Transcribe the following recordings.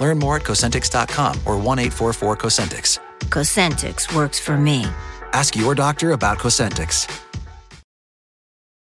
Learn more at Cosentix.com or 1 844 Cosentix. Cosentix works for me. Ask your doctor about Cosentix.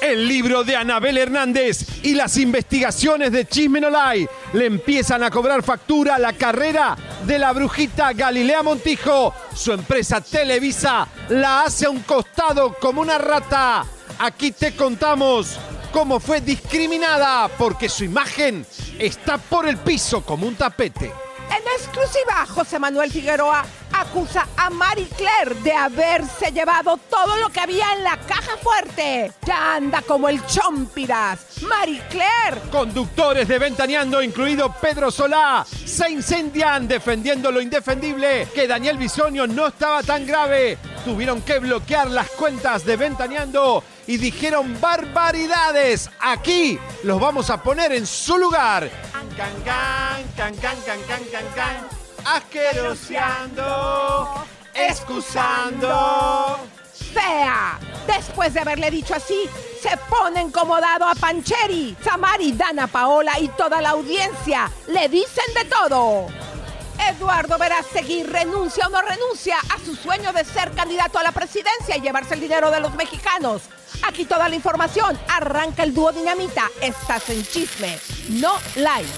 El libro de Anabel Hernández y las investigaciones de Chismenolay le empiezan a cobrar factura a la carrera de la brujita Galilea Montijo. Su empresa Televisa la hace a un costado como una rata. Aquí te contamos cómo fue discriminada porque su imagen está por el piso como un tapete. En exclusiva, José Manuel Figueroa acusa a Marie Claire de haberse llevado todo lo que había en la caja fuerte. Ya anda como el chompiras. Marie Claire. Conductores de Ventaneando, incluido Pedro Solá, se incendian defendiendo lo indefendible, que Daniel Bisonio no estaba tan grave. Tuvieron que bloquear las cuentas de Ventaneando y dijeron barbaridades. Aquí los vamos a poner en su lugar. Can, can, can, can, can, can, can. Asqueroseando, excusando. Fea. Después de haberle dicho así, se pone incomodado a Pancheri, Samari, Dana Paola y toda la audiencia. Le dicen de todo. Eduardo Verástegui renuncia o no renuncia a su sueño de ser candidato a la presidencia y llevarse el dinero de los mexicanos. Aquí toda la información. Arranca el dúo Dinamita. Estás en chisme, no live.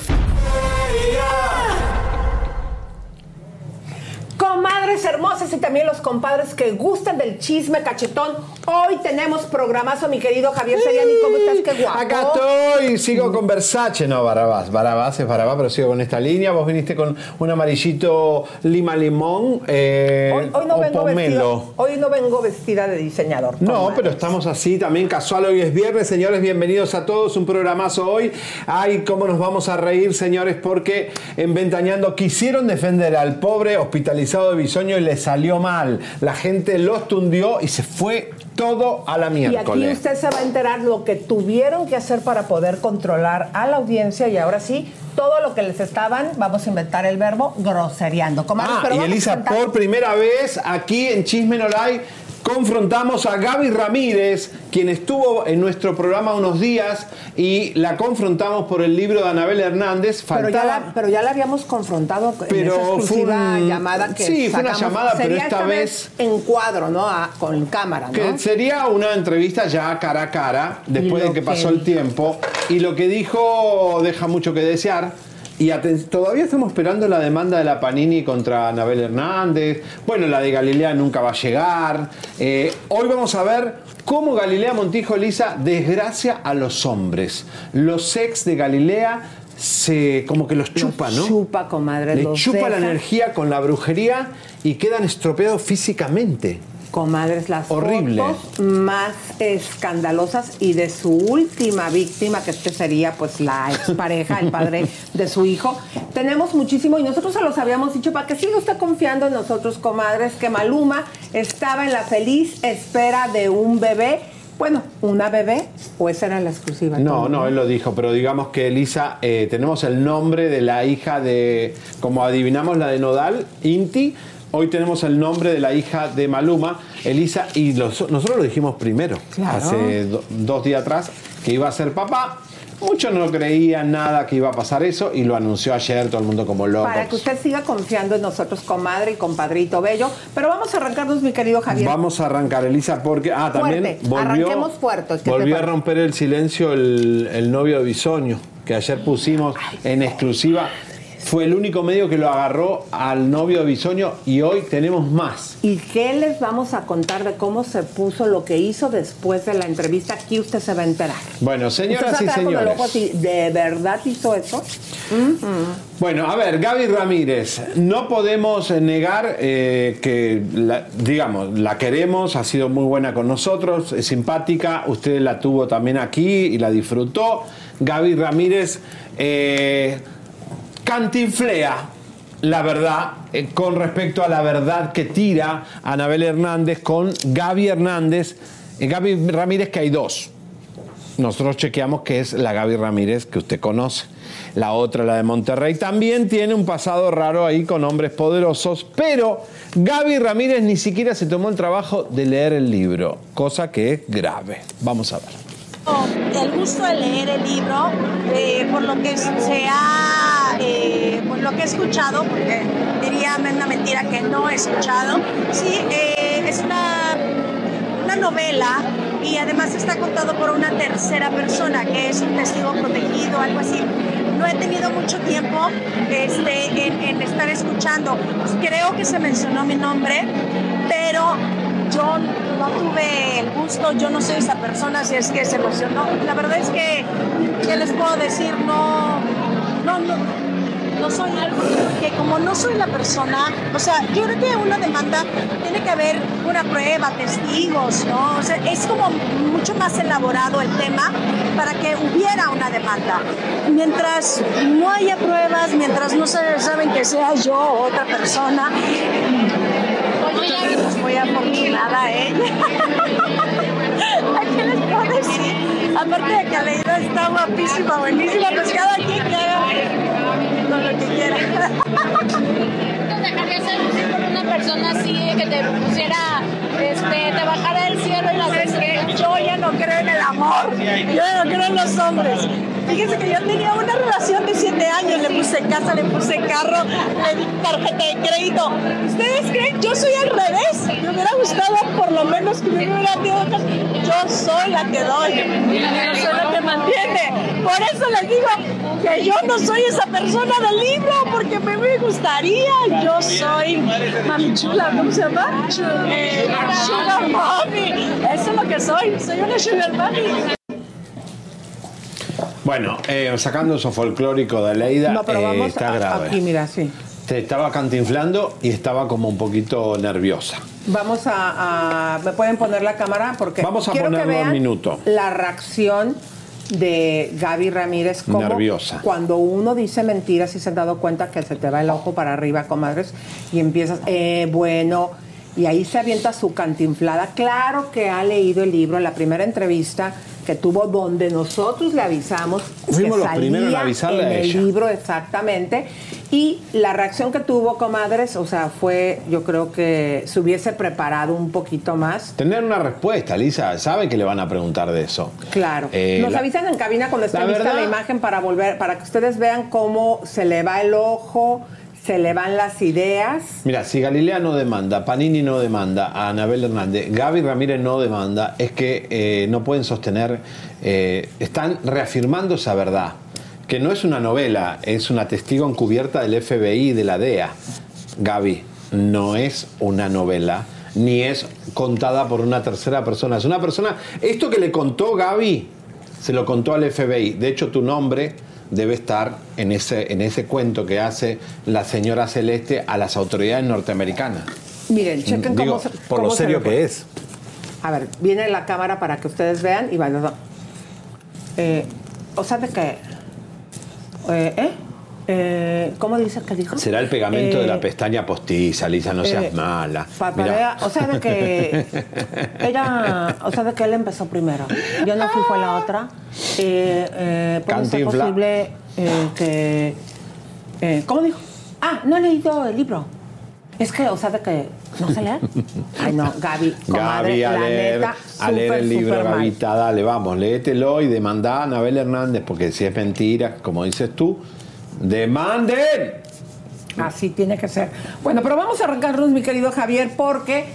Comadres hermosas y también los compadres que gustan del chisme cachetón. Hoy tenemos programazo, mi querido Javier Seriani. ¿Cómo estás? Qué guapo. Acá estoy, sigo con Versace. No, Barabás, Barabás es Barabás, pero sigo con esta línea. Vos viniste con un amarillito lima limón eh, Hoy, hoy no o vengo pomelo. hoy no vengo vestida de diseñador. No, comadres. pero estamos así también casual. Hoy es viernes, señores. Bienvenidos a todos. Un programazo hoy. Ay, cómo nos vamos a reír, señores, porque en Ventañando quisieron defender al pobre hospitalizado de Bisoño y le salió mal. La gente los tundió y se fue todo a la Y aquí miércoles. usted se va a enterar lo que tuvieron que hacer para poder controlar a la audiencia y ahora sí, todo lo que les estaban, vamos a inventar el verbo, grosereando. Comadres, Ah, pero y Elisa, por primera vez aquí en Chisme No Lie, confrontamos a Gaby Ramírez, quien estuvo en nuestro programa unos días y la confrontamos por el libro de Anabel Hernández. Pero ya, Faltaba- la, pero ya la habíamos confrontado en Pero esa fue exclusiva un- llamada que sí, fue una llamada, pero esta vez- en cuadro, ¿no? A- con cámara, ¿no? Que sería una entrevista ya cara a cara, después de que que pasó el tiempo. Y lo que dijo deja mucho que desear. Y todavía estamos esperando la demanda de la Panini contra Anabel Hernández. Bueno, la de Galilea nunca va a llegar. Eh, hoy vamos a ver cómo Galilea Montijo Elisa desgracia a los hombres. Los ex de Galilea se como que los chupa, ¿no? chupa, comadre, Le chupa la energía con la brujería y quedan estropeados físicamente. Comadres, las Horrible. fotos más escandalosas y de su última víctima, que este sería pues la expareja, el padre de su hijo. Tenemos muchísimo y nosotros se los habíamos dicho para que siga usted confiando en nosotros, comadres, que Maluma estaba en la feliz espera de un bebé. Bueno, una bebé, o esa era la exclusiva. No, no, él lo dijo, pero digamos que Elisa, eh, tenemos el nombre de la hija de, como adivinamos la de Nodal, Inti, hoy tenemos el nombre de la hija de Maluma, Elisa, y los- nosotros lo dijimos primero, Claro. hace do- dos días atrás, que iba a ser papá. Muchos no creían nada que iba a pasar eso y lo anunció ayer todo el mundo como loco. Para que usted siga confiando en nosotros, comadre y compadrito bello. Pero vamos a arrancarnos, mi querido Javier. Vamos a arrancar, Elisa, porque. Ah, también Fuerte. volvió. Arranquemos que volvió a romper el silencio el, el novio de Bisoño, que ayer pusimos en exclusiva. Fue el único medio que lo agarró al novio de Bisoño y hoy tenemos más. ¿Y qué les vamos a contar de cómo se puso lo que hizo después de la entrevista? Aquí usted se va a enterar. Bueno, señoras y señores. ¿De verdad hizo eso? Bueno, a ver, Gaby Ramírez, no podemos negar eh, que, la- digamos, la queremos, ha sido muy buena con nosotros, es simpática, usted la tuvo también aquí y la disfrutó. Gaby Ramírez eh, cantinflea la verdad eh, con respecto a la verdad que tira Anabel Hernández con Gaby Hernández. Eh, Gaby Ramírez que hay dos. Nosotros chequeamos que es la Gaby Ramírez que usted conoce. La otra, la de Monterrey, también tiene un pasado raro ahí con hombres poderosos, pero Gaby Ramírez ni siquiera se tomó el trabajo de leer el libro, cosa que es grave. Vamos a ver. El gusto de leer el libro, eh, por lo que se ha, eh, lo que he escuchado, porque diría una mentira que no he escuchado. Sí, eh, es una, una novela y además está contado por una tercera persona que es un testigo protegido, algo así. No he tenido mucho tiempo este, en, en estar escuchando. Creo que se mencionó mi nombre, pero yo no tuve el gusto, yo no soy esa persona, si es que se emocionó. La verdad es que, ¿qué les puedo decir? No, no, no, no soy algo, que como no soy la persona, o sea, yo creo que una demanda tiene que haber una prueba, testigos, ¿no? O sea, es como mucho más elaborado el tema para que hubiera una demanda. Mientras no haya pruebas, mientras no se saben que sea yo o otra persona, afortunada, ¿eh? ¿A qué les puedo decir? Aparte de que Aleida está guapísima, buenísima, pues cada quien que haga con lo que quiera. ¿Te dejarías seducir por una persona así que te pusiera, este, te bajara del cielo y las estrellas? Yo ya no creo en el amor, yo ya no creo en los hombres. Fíjense que yo tenía una relación de siete años, le puse casa, le puse carro, le di tarjeta de crédito. ¿Ustedes creen? Yo soy al revés. Me hubiera gustado por lo menos que me hubiera dado. Yo soy la que doy, yo soy la que mantiene. Por eso les digo que yo no soy esa persona del libro, porque me, gustaría. Yo soy mami chula, ¿cómo se llama? Sugar mommy. Eso es lo que soy, soy una sugar mommy. Bueno, eh, sacando eso folclórico de Leida, No, pero eh, está a- grave. aquí, mira, sí. Te estaba cantinflando y estaba como un poquito nerviosa. Vamos a, a- ¿Me pueden poner la cámara? Porque Vamos a quiero que vean minuto. La reacción de Gaby Ramírez. Como Nerviosa. Cuando uno dice mentiras y se han dado cuenta que se te va el ojo para arriba, comadres, y empiezas, eh, bueno, y ahí se avienta su cantinflada. Claro que ha leído el libro, la primera entrevista que tuvo donde nosotros le avisamos Fuimos que los primeros en avisarle en el ella. libro exactamente y la reacción que tuvo comadres o sea fue yo creo que se hubiese preparado un poquito más Tener una respuesta, Lisa, sabe que le van a preguntar de eso. claro Eh, nos la- avisan en cabina cuando esté la lista verdad- la imagen para volver para que ustedes vean cómo se le va el ojo se le van las ideas Mira, si Galilea no demanda, Panini no demanda, a Anabel Hernández, Gaby Ramírez no demanda, es que eh, no pueden sostener, eh, están reafirmando esa verdad, que no es una novela, es una testigo encubierta del FBI y de la DEA. Gaby, no es una novela, ni es contada por una tercera persona, es una persona, esto que le contó Gaby, se lo contó al FBI, de hecho tu nombre debe estar en ese, en ese cuento que hace la señora Celeste a las autoridades norteamericanas. miren chequen Digo, cómo por cómo lo se serio que es. a ver viene la cámara para que ustedes vean y vayan eh, o sea de que eh, ¿eh? Eh, ¿Cómo dice que dijo? Será el pegamento de Eh, la pestaña postiza, Lisa, no seas Eh, mala. O sea, de que ella, o sea, de que él empezó primero. Yo no fui, fue la otra. Eh, eh, ¿Puede ser posible eh, que... eh, ¿Cómo dijo? Ah, no he leído el libro. Es que, o sea, de que no se lee. Ay, no, Gaby, comadre, Gaby, a la leer, neta, a leer el libro. Gavita, dale, vamos, léetelo y demandá a Anabel Hernández, porque si es mentira, como dices tú, ¡demanden! Así tiene que ser. Bueno, pero vamos a arrancarnos, mi querido Javier, porque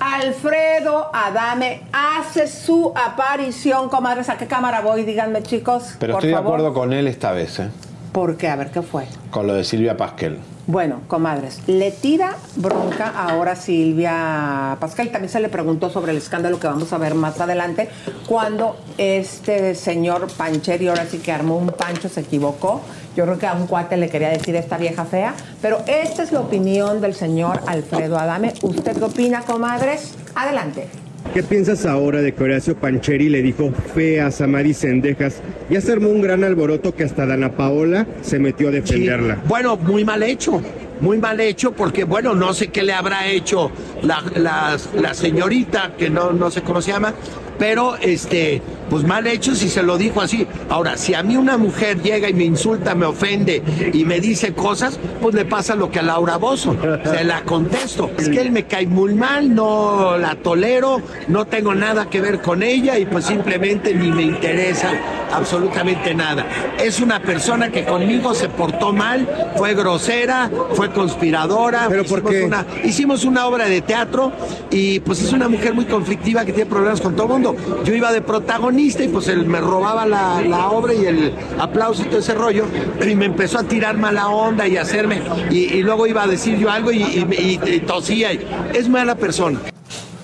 Alfredo Adame hace su aparición, comadres. ¿A qué cámara voy? Díganme, chicos. Pero por estoy de acuerdo con él esta vez, ¿eh? ¿Por qué? A ver, ¿qué fue? con lo de Silvia Pasquel. Bueno, comadres, le tira bronca ahora Silvia Pascal. También se le preguntó sobre el escándalo que vamos a ver más adelante, cuando este señor Pancheri ahora sí que armó un pancho, se equivocó. Yo creo que a un cuate le quería decir esta vieja fea, pero esta es la opinión del señor Alfredo Adame. ¿Usted qué opina, comadres? Adelante. ¿Qué piensas ahora de que Horacio Pancheri le dijo feas a Mari Sendejas? Ya se armó un gran alboroto que hasta Dana Paola se metió a defenderla. Sí, Bueno, muy mal hecho, muy mal hecho porque, bueno, no sé qué le habrá hecho la, la- la señorita, que no, no sé cómo se llama, pero, este, pues mal hecho si se lo dijo así. Ahora, si a mí una mujer llega y me insulta, me ofende y me dice cosas, pues le pasa lo que a Laura Bozo, se la contesto. Es que él me cae muy mal, no la tolero, no tengo nada que ver con ella y pues simplemente ni me interesa absolutamente nada. Es una persona que conmigo se portó mal, fue grosera, fue conspiradora. ¿Pero por hicimos qué? Una, hicimos una obra de teatro y pues es una mujer muy conflictiva que tiene problemas con todo el mundo. Yo iba de protagonista y pues él me robaba la, la obra y el aplauso y todo ese rollo y me empezó a tirar mala onda y hacerme y, y luego iba a decir yo algo y, y- y- y tosía. y- es mala persona.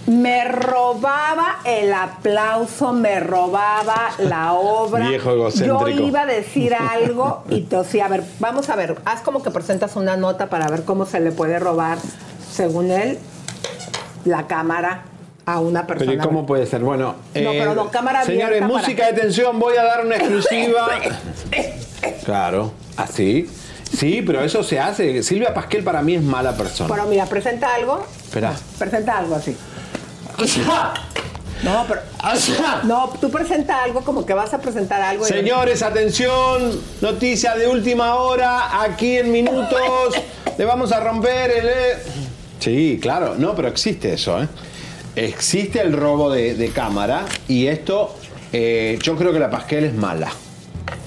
Me robaba el aplauso, me robaba la obra. Viejo egocéntrico. Yo iba a decir algo y tosía. A ver, vamos a ver, haz como que presentas una nota para ver cómo se le puede robar, según él, la cámara a una persona. Pero ¿y cómo puede ser? Bueno, eh, No, pero no, cámara señores, música de tensión, voy a dar una exclusiva. claro, así. Sí, pero eso se hace. Silvia Pasquel para mí es mala persona. Pero mira, presenta algo. Espera. Presenta algo así. No, pero. No, tú presenta algo como que vas a presentar algo. y- Señores, atención, noticia de última hora, aquí en minutos, le vamos a romper el... Sí, claro, no, pero existe eso, ¿eh? Existe el robo de, de cámara y esto, eh, yo creo que la Pasquel es mala.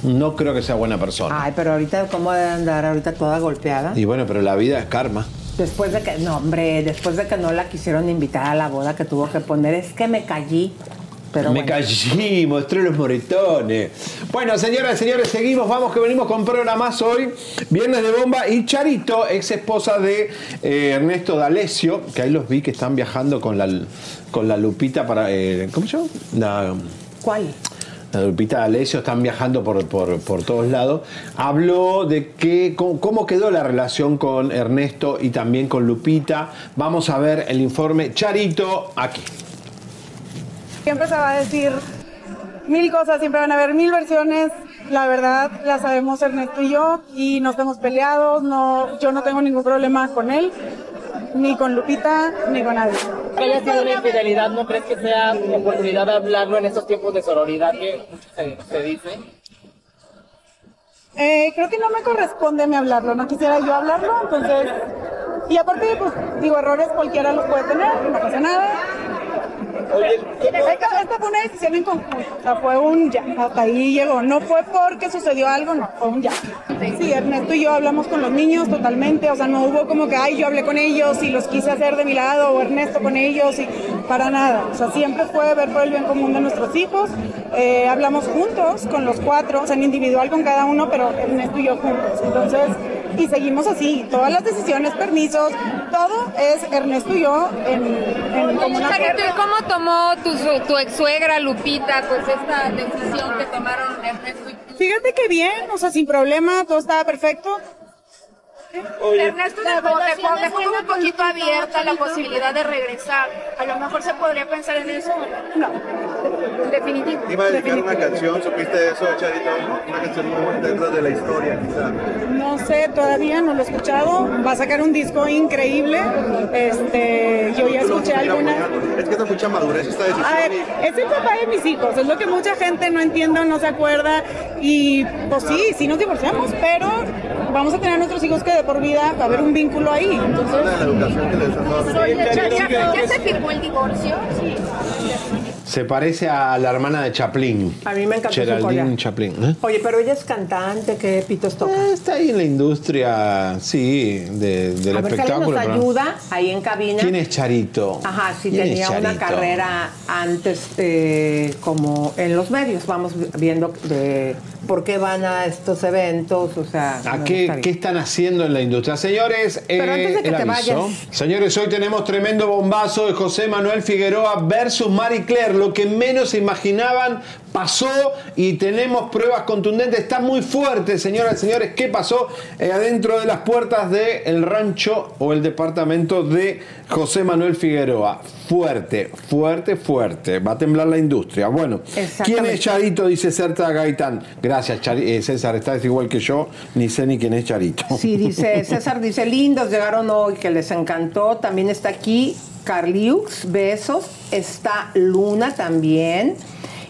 No creo que sea buena persona. Ay, pero ahorita, ¿cómo debe andar ahorita toda golpeada? Y bueno, pero la vida es karma. Después de que, no, hombre, después de que no la quisieron invitar a la boda que tuvo que poner, es que me callí. Pero Me bueno. callí, mostré los moretones. Bueno, señoras y señores, seguimos, vamos que venimos con programas hoy. Viernes de bomba y Charito, ex esposa de eh, Ernesto D'Alessio, que ahí los vi que están viajando con la, con la Lupita para. eh, ¿Cómo se llama? La, ¿Cuál? la Lupita D'Alessio están viajando por, por, por todos lados. Habló de que, cómo, cómo quedó la relación con Ernesto y también con Lupita. Vamos a ver el informe Charito aquí. Siempre se va a decir mil cosas, siempre van a haber mil versiones. La verdad, la sabemos Ernesto y yo, y no estamos peleados, no, yo no tengo ningún problema con él, ni con Lupita, ni con nadie. Que haya sido una infidelidad, ¿no crees que sea oportunidad de hablarlo en estos tiempos de sororidad que se, se dice? Eh, creo que no me corresponde a mí hablarlo, no quisiera yo hablarlo, entonces... Y aparte, pues, digo, errores cualquiera los puede tener, no pasa nada. Esta, fue una decisión en conjunto, o fue un ya, hasta ahí llegó. No fue porque sucedió algo, no, fue un ya. Sí, Ernesto y yo hablamos con los niños totalmente, o sea, no hubo como que, ay, yo hablé con ellos y los quise hacer de mi lado, o Ernesto con ellos, y para nada. O sea, siempre fue ver por el bien común de nuestros hijos. Eh, hablamos juntos con los cuatro, o sea, en individual con cada uno, pero Ernesto y yo juntos. Entonces, y seguimos así, todas las decisiones, permisos, todo es Ernesto y yo en, en como una Charito, ¿y cómo tomó tu, tu ex suegra Lupita pues esta decisión que tomaron Ernesto y tú? Fíjate que bien, o sea, sin problema, todo estaba perfecto. Ernesto dejó, dejó, dejó como un poquito abierta la posibilidad de regresar. A lo mejor se podría pensar en eso. No. Definitivo. Iba a dedicar una canción, ¿supiste eso, Charito? Una canción muy buena dentro de la historia, quizá. No sé, todavía no lo he escuchado. Va a sacar un disco increíble. Este, yo ya escuché algunas. Es que da mucha madurez esta decisión. A ver, es el papá de mis hijos, es lo que mucha gente no entiende o no se acuerda. Y pues sí, sí nos divorciamos, pero vamos a tener a nuestros hijos que de por vida va a haber un vínculo ahí. Entonces, La educación que les han dado. Oye, ¿ya, se firmó el divorcio? Sí. Se parece a la hermana de Chaplin. A mí me encantó su Geraldine. Chaplin. ¿eh? Oye, pero ella es cantante, ¿qué pitos toca? Está ahí en la industria, sí, de- del a ver espectáculo. nos ayuda ahí en cabina. ¿Quién es Charito? Ajá, sí, ¿Quién es tenía una carrera antes eh, como en los medios. Vamos viendo de por qué van a estos eventos, o sea... ¿A qué, qué están haciendo en la industria? Señores, Pero eh, antes de que el te aviso. vayas. Señores, hoy tenemos tremendo bombazo de José Manuel Figueroa versus Marie Claire. Lo que menos se imaginaban pasó y tenemos pruebas contundentes. Está muy fuerte, señoras y señores. ¿Qué pasó eh, adentro de las puertas del rancho o el departamento de José Manuel Figueroa? Fuerte, fuerte, fuerte. Va a temblar la industria. Bueno, ¿quién es Charito? Dice Certa Gaitán. Gracias, Chari- eh, César. Estás igual que yo. Ni sé ni quién es Charito. Sí, dice César, dice, lindos, llegaron hoy, que les encantó. También está aquí Carliux, besos. Está Luna también.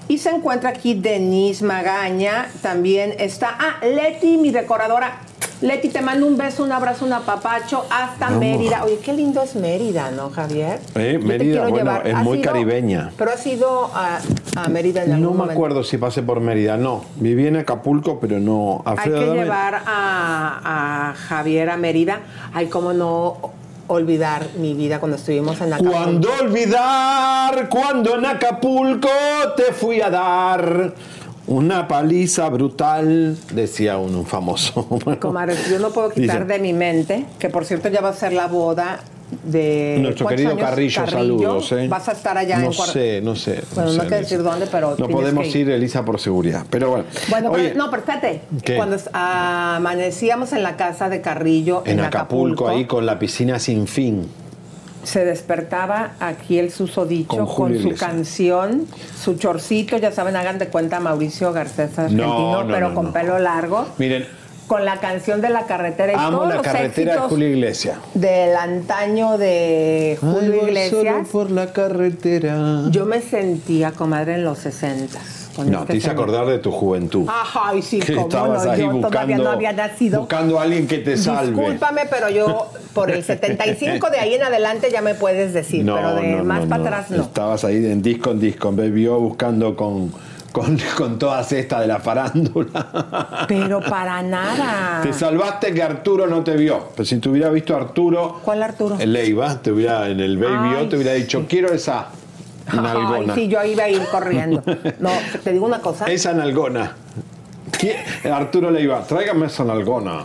Y se encuentra aquí Denise Magaña. También está, ah, Leti, mi decoradora. Leti, te mando un beso, un abrazo, un apapacho hasta. Mérida. Oye, qué lindo es Mérida, ¿no, Javier? Eh, Mérida, bueno, es ¿Has muy caribeña. Pero has ido a, a Mérida en algún No me momento? acuerdo si pasé por Mérida, no. Viví en Acapulco, pero no. Hay Alfredo, que dame- llevar a, a Javier a Mérida. Ay, cómo no olvidar mi vida cuando estuvimos en Acapulco. Cuando olvidar, cuando en Acapulco te fui a dar una paliza brutal, decía uno, un famoso. Bueno, Comadres, yo no puedo quitar Dice. de mi mente que, por cierto, ya va a ser la boda de. Nuestro ¿cuántos querido años? Carrillo, saludos. ¿eh? Vas a estar allá no en sé, no sé. Bueno, no sé, que Elisa. decir dónde, pero. No podemos ir, Elisa, por seguridad. Pero bueno. Bueno, pero- no, pero espérate. ¿Qué? Cuando amanecíamos en la casa de Carrillo, en Acapulco, ahí con la piscina sin fin. se despertaba aquí el susodicho Con su Iglesias. canción, su chorcito, ya saben, hagan de cuenta Mauricio Garcés argentino, no, pero no, con no. pelo largo, Miren, con la canción de la carretera y amo todos la los carretera de Julio Iglesias. del antaño de Julio Ay, voy solo Iglesias. por la carretera. Yo me sentía, comadre, en los 60 No, te hice acordar de tu juventud. Ajá, y sí, que estabas no, ahí yo buscando, todavía no había nacido. buscando a alguien que te salve. Discúlpame, pero yo por el 75 de ahí en adelante ya me puedes decir, pero de más para atrás no. Estabas ahí en disco en disco, vio buscando con, con, con todas estas de la farándula. Pero para nada. Te salvaste que Arturo no te vio. Pero si te hubiera visto Arturo, ¿Cuál Arturo? el Leiva, te hubiera, en el Baby Ay, O, te hubiera dicho, quiero esa Ay, nalgona. sí, yo iba a ir corriendo. No, te digo una cosa. Esa nalgona. ¿Quién- Arturo Leiva, tráigame esa nalgona.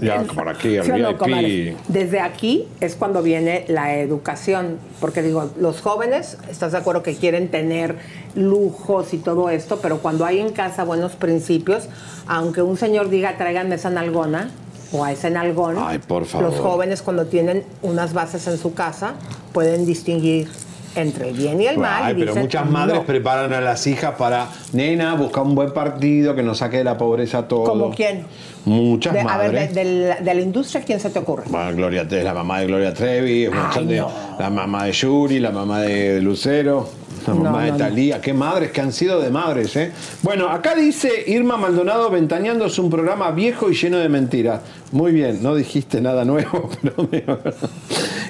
Ya, por aquí, el ¿Sí no, VIP. comadre? Desde aquí es cuando viene la educación, porque digo, los jóvenes, ¿estás de acuerdo que quieren tener lujos y todo esto? Pero cuando hay en casa buenos principios, aunque un señor diga tráiganme esa nalgona o a ese nalgón, Ay, por favor. los jóvenes cuando tienen unas bases en su casa pueden distinguir entre el bien y el mal. Ay, y pero dicen, muchas madres "No". preparan a las hijas para, nena, busca un buen partido que nos saque de la pobreza todo. ¿Como quién? Muchas De- a madres. ver, de, de la- de la industria, ¿quién se te ocurre? Bueno, Gloria Trevi, la mamá de Gloria Trevi, un Ay, no. la mamá de Yuri, la mamá de Lucero, la mamá no, de no. Talía. Qué madres que han sido de madres, ¿eh? Bueno, acá dice Irma Maldonado, Ventaneando es un programa viejo y lleno de mentiras. Muy bien, no dijiste nada nuevo, pero me...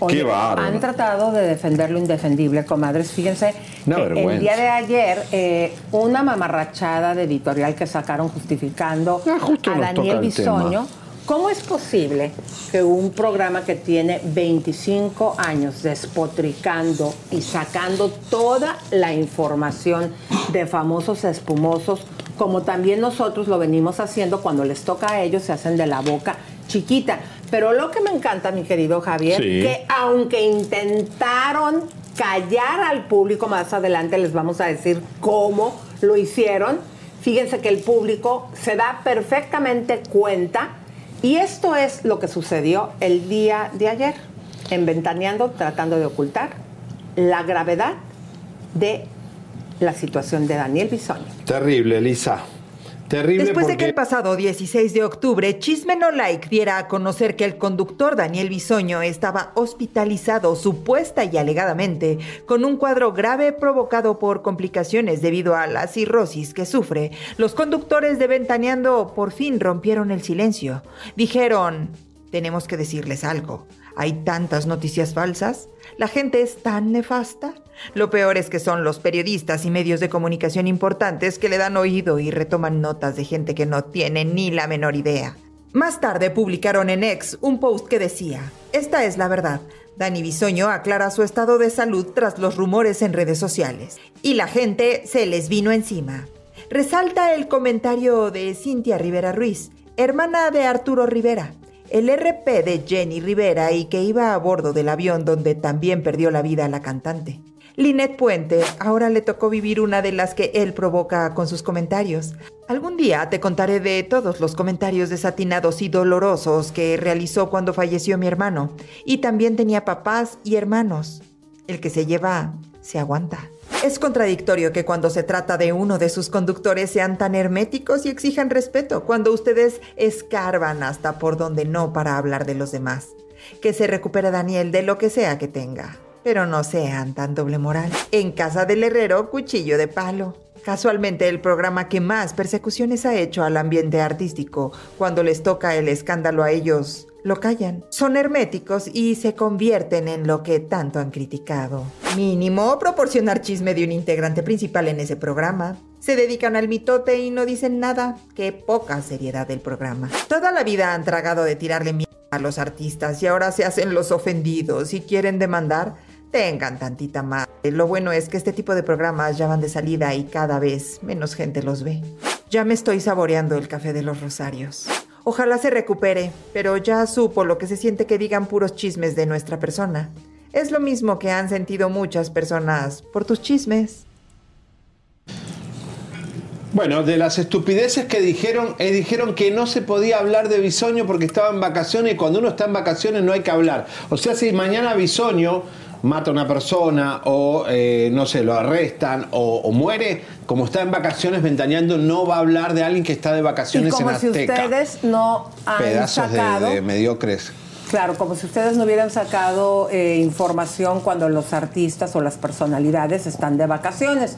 Oye, Qué bárbaro. Han tratado de defender lo indefendible, comadres. Fíjense, el día de ayer, eh, una mamarrachada de editorial que sacaron justificando Ah, a Daniel Bisoño. ¿Cómo es posible que un programa que tiene 25 años despotricando y sacando toda la información de famosos espumosos, como también nosotros lo venimos haciendo cuando les toca a ellos, se hacen de la boca chiquita? Pero lo que me encanta, mi querido Javier, Sí. que aunque intentaron callar al público, más adelante les vamos a decir cómo lo hicieron, fíjense que el público se da perfectamente cuenta y esto es lo que sucedió el día de ayer, en Ventaneando, tratando de ocultar la gravedad de la situación de Daniel Bisoño. Terrible, Elisa. Terrible Después de que el pasado 16 de octubre Chisme No Like diera a conocer que el conductor Daniel Bisoño estaba hospitalizado supuesta y alegadamente con un cuadro grave provocado por complicaciones debido a la cirrosis que sufre, los conductores de Ventaneando por fin rompieron el silencio. Dijeron, tenemos que decirles algo. Hay tantas noticias falsas. La gente es tan nefasta. Lo peor es que son los periodistas y medios de comunicación importantes que le dan oído y retoman notas de gente que no tiene ni la menor idea. Más tarde publicaron en X un post que decía, esta es la verdad. Dani Bisoño aclara su estado de salud tras los rumores en redes sociales. Y la gente se les vino encima. Resalta el comentario de Cintia Rivera Ruiz, hermana de Arturo Rivera, el RP de Jenny Rivera y que iba a bordo del avión donde también perdió la vida la cantante. Linet Puente ahora le tocó vivir una de las que él provoca con sus comentarios. Algún día te contaré de todos los comentarios desatinados y dolorosos que realizó cuando falleció mi hermano. Y también tenía papás y hermanos. El que se lleva, se aguanta. Es contradictorio que cuando se trata de uno de sus conductores sean tan herméticos y exijan respeto, cuando ustedes escarban hasta por donde no para hablar de los demás. Que se recupere Daniel de lo que sea que tenga, pero no sean tan doble moral. En casa del herrero, cuchillo de palo. Casualmente el programa que más persecuciones ha hecho al ambiente artístico, cuando les toca el escándalo a ellos, lo callan. Son herméticos y se convierten en lo que tanto han criticado. Mínimo proporcionar chisme de un integrante principal en ese programa. Se dedican al mitote y no dicen nada. Qué poca seriedad del programa. Toda la vida han tragado de tirarle mierda a los artistas y ahora se hacen los ofendidos y quieren demandar. Tengan tantita más. Lo bueno es que este tipo de programas ya van de salida y cada vez menos gente los ve. Ya me estoy saboreando el café de los rosarios. Ojalá se recupere, pero ya supo lo que se siente que digan puros chismes de nuestra persona. Es lo mismo que han sentido muchas personas por tus chismes. Bueno, de las estupideces que dijeron, eh, dijeron que no se podía hablar de Bisoño porque estaba en vacaciones y cuando uno está en vacaciones no hay que hablar. O sea, si mañana Bisoño mata a una persona o, eh, no sé, lo arrestan o, o muere, como está en vacaciones ventaneando, no va a hablar de alguien que está de Y vacaciones en como si Azteca. ustedes no han Pedazos de- sacado... de mediocres. Claro, como si ustedes no hubieran sacado eh, información cuando los artistas o las personalidades están de vacaciones.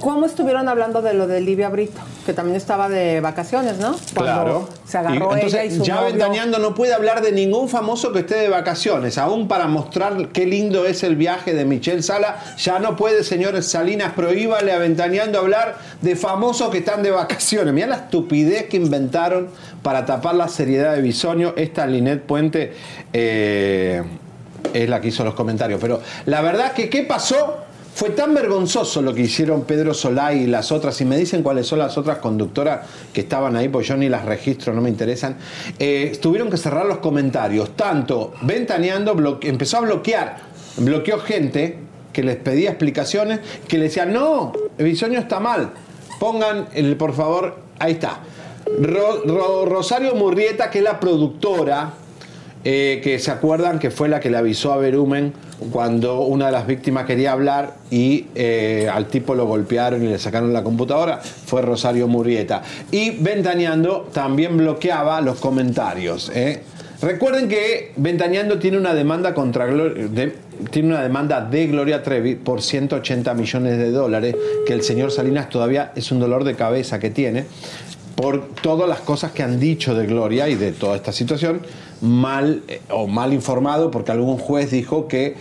¿Cómo estuvieron hablando de lo de Livia Brito? Que también estaba de vacaciones, ¿no? Cuando Claro. Se agarró Y ella y su ya novio. Ventaneando no puede hablar de ningún famoso que esté de vacaciones, aún para mostrar qué lindo es el viaje de Michelle Sala. Ya no puede, señores Salinas, prohíbale a Ventaneando hablar de famosos que están de vacaciones. Mira la estupidez que inventaron para tapar la seriedad de Bisoño. Esta Linet Puente eh, es la que hizo los comentarios. Pero la verdad que, ¿qué pasó? Fue tan vergonzoso lo que hicieron Pedro Solá y las otras, y me dicen cuáles son las otras conductoras que estaban ahí, pues yo ni las registro, no me interesan. Eh, tuvieron que cerrar los comentarios, tanto Ventaneando empezó a bloquear, bloqueó gente que les pedía explicaciones, que le decían, no, Bisoño está mal, pongan, el, por favor, ahí está. Ro- Ro- Rosario Murrieta, que es la productora, eh, que se acuerdan que fue la que le avisó a Berumen cuando una de las víctimas quería hablar y eh, al tipo lo golpearon y le sacaron la computadora, fue Rosario Murrieta. Y Ventaneando también bloqueaba los comentarios. ¿eh? Recuerden que Ventaneando tiene una demanda contra tiene una demanda de Gloria Trevi por 180 millones de dólares, que el señor Salinas todavía es un dolor de cabeza que tiene por todas las cosas que han dicho de Gloria y de toda esta situación, mal eh, o mal informado, porque algún juez dijo que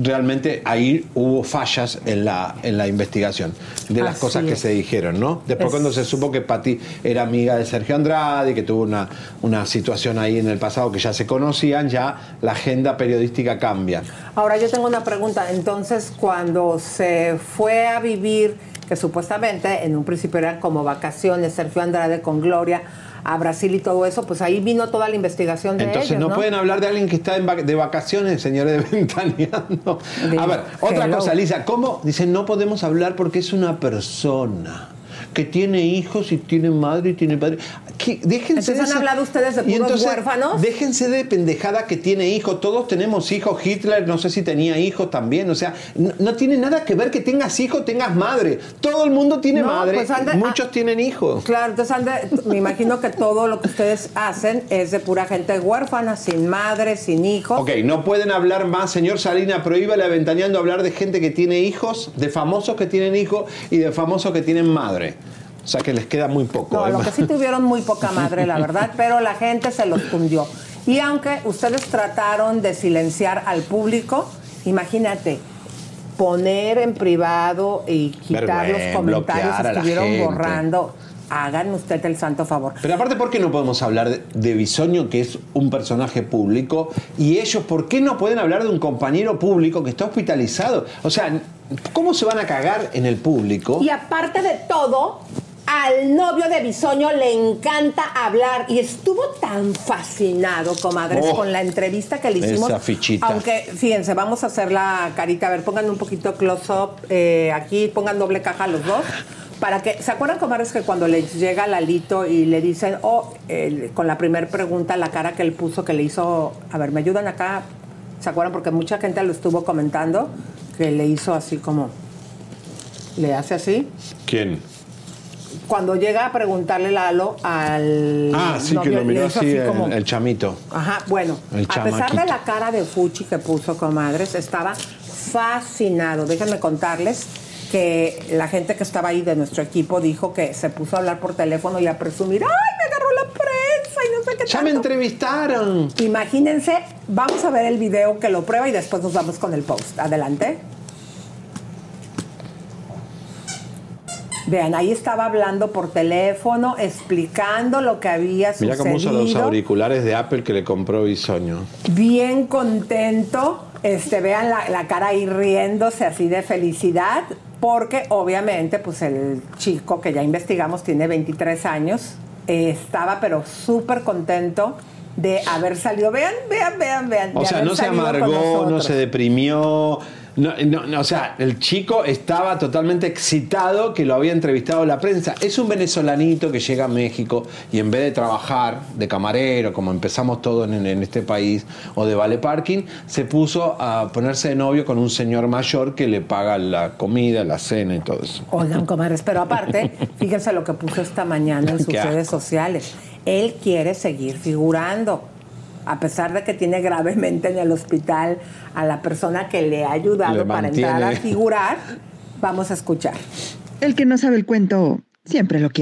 realmente ahí hubo fallas en la, en la investigación de las Así cosas que es. se dijeron, ¿no? Después Es- cuando se supo que Patti era amiga de Sergio Andrade y que tuvo una, una situación ahí en el pasado que ya se conocían, ya la agenda periodística cambia. Ahora yo tengo una pregunta. Entonces, cuando se fue a vivir, que supuestamente en un principio eran como vacaciones, Sergio Andrade con Gloria a Brasil y todo eso, pues ahí vino toda la investigación de Entonces ellos, no, pueden hablar de alguien que está en vac- de vacaciones, señores de Ventaneando. A ver, otra hello. cosa, Lisa, ¿cómo? Dicen, no podemos hablar porque es una persona. Que tiene hijos y tiene madre y tiene padre. ¿Qué? Déjense Entonces, de ¿han hablado ustedes de puros entonces, huérfanos? Déjense de pendejada que tiene hijos. Todos tenemos hijos. Hitler, no sé si tenía hijos también. O sea, no, no tiene nada que ver que tengas hijos, tengas madre. Todo el mundo tiene No, madre. pues Muchos tienen hijos. Claro, entonces han de- me imagino que todo lo que ustedes hacen es de pura gente huérfana, sin madre, sin hijos. Ok, no pueden hablar más, señor Salina, prohíbale a Ventaneando hablar de gente que tiene hijos, de famosos que tienen hijos y de famosos que tienen madre. O sea que les queda muy poco. No, ¿eh? lo que sí tuvieron muy poca madre, la verdad, pero la gente se los fundió. Y aunque ustedes trataron de silenciar al público, imagínate, poner en privado y quitar los comentarios, la estuvieron borrando. Hagan usted el santo favor. Pero aparte, ¿por qué no podemos hablar de, de Bisoño, que es un personaje público? Y ellos, ¿por qué no pueden hablar de un compañero público que está hospitalizado? O sea, ¿cómo se van a cagar en el público? Y aparte de todo, al novio de Bisoño le encanta hablar y estuvo tan fascinado, comadres, Oh, con la entrevista que le hicimos. esa fichita. Aunque, fíjense, vamos a hacer la carita. A ver, pongan un poquito close-up eh, aquí, pongan doble caja los dos. Para que, ¿se acuerdan, comadres, que cuando les llega Lalito y le dicen, oh, con la primera pregunta, la cara que él puso, que le hizo, a ver, me ayudan acá, ¿se acuerdan? Porque mucha gente lo estuvo comentando, que le hizo así como, le hace así. ¿Quién? Cuando llega a preguntarle Lalo al Ah, sí, que lo miró así, el, como- el chamito. Ajá, bueno, El a pesar de la cara de Fuchi que puso comadres, estaba fascinado. Déjenme contarles que la gente que estaba ahí de nuestro equipo dijo que se puso a hablar por teléfono y a presumir, ¡ay, me agarró la prensa! Y no sé qué ¡Ya me entrevistaron! Imagínense, vamos a ver el video que lo prueba y después nos vamos con el post. Adelante. Vean, ahí estaba hablando por teléfono, explicando lo que había Mira cómo usa los sucedido. auriculares de Apple que le compró Bisoño. Bien contento. Este, vean la, la cara ahí riéndose así de felicidad, porque obviamente, pues el chico que ya investigamos tiene 23 años, eh, estaba pero súper contento de haber salido. Vean, vean, vean, vean. O sea, no se amargó, no se deprimió. No, no, no, o sea, el chico estaba totalmente excitado que lo había entrevistado la prensa. Es un venezolanito que llega a México y en vez de trabajar de camarero, como empezamos todos en, en este país, o de vale parking, se puso a ponerse de novio con un señor mayor que le paga la comida, la cena y todo eso. Oigan, comadres, pero aparte, fíjense lo que puso esta mañana en sus redes sociales. Él quiere seguir figurando. A pesar de que tiene gravemente en el hospital a la persona que le ha ayudado Le para entrar a figurar, vamos a escuchar. El que no sabe el cuento siempre lo quiere.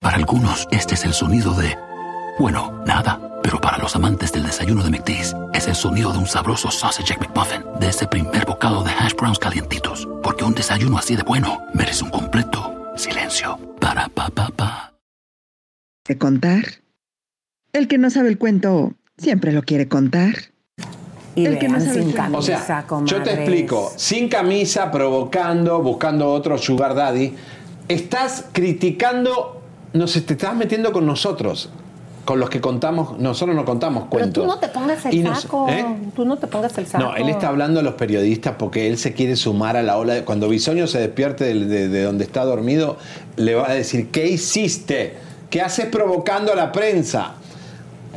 Para algunos, este es el sonido de, bueno, nada. Pero para los amantes del desayuno de McDee's, es el sonido de un sabroso sausage egg McMuffin, de ese primer bocado de hash browns calientitos. Porque un desayuno así de bueno merece un completo silencio. Para pa pa pa. ¿De contar? El que no sabe el cuento siempre lo quiere contar. Y el que no sabe sin el cuento. O sea, yo te explico, sin camisa, provocando, buscando otro sugar daddy, estás criticando, no sé, te estás metiendo con nosotros, con los que contamos, nosotros no contamos Pero cuentos. tú no te pongas el nos- saco. ¿eh? Tú no te pongas el saco. No, él está hablando a los periodistas porque él se quiere sumar a la ola. de- Cuando Bisoño se despierte de, de- de donde está dormido, le va a decir, ¿qué hiciste? ¿Qué haces provocando a la prensa?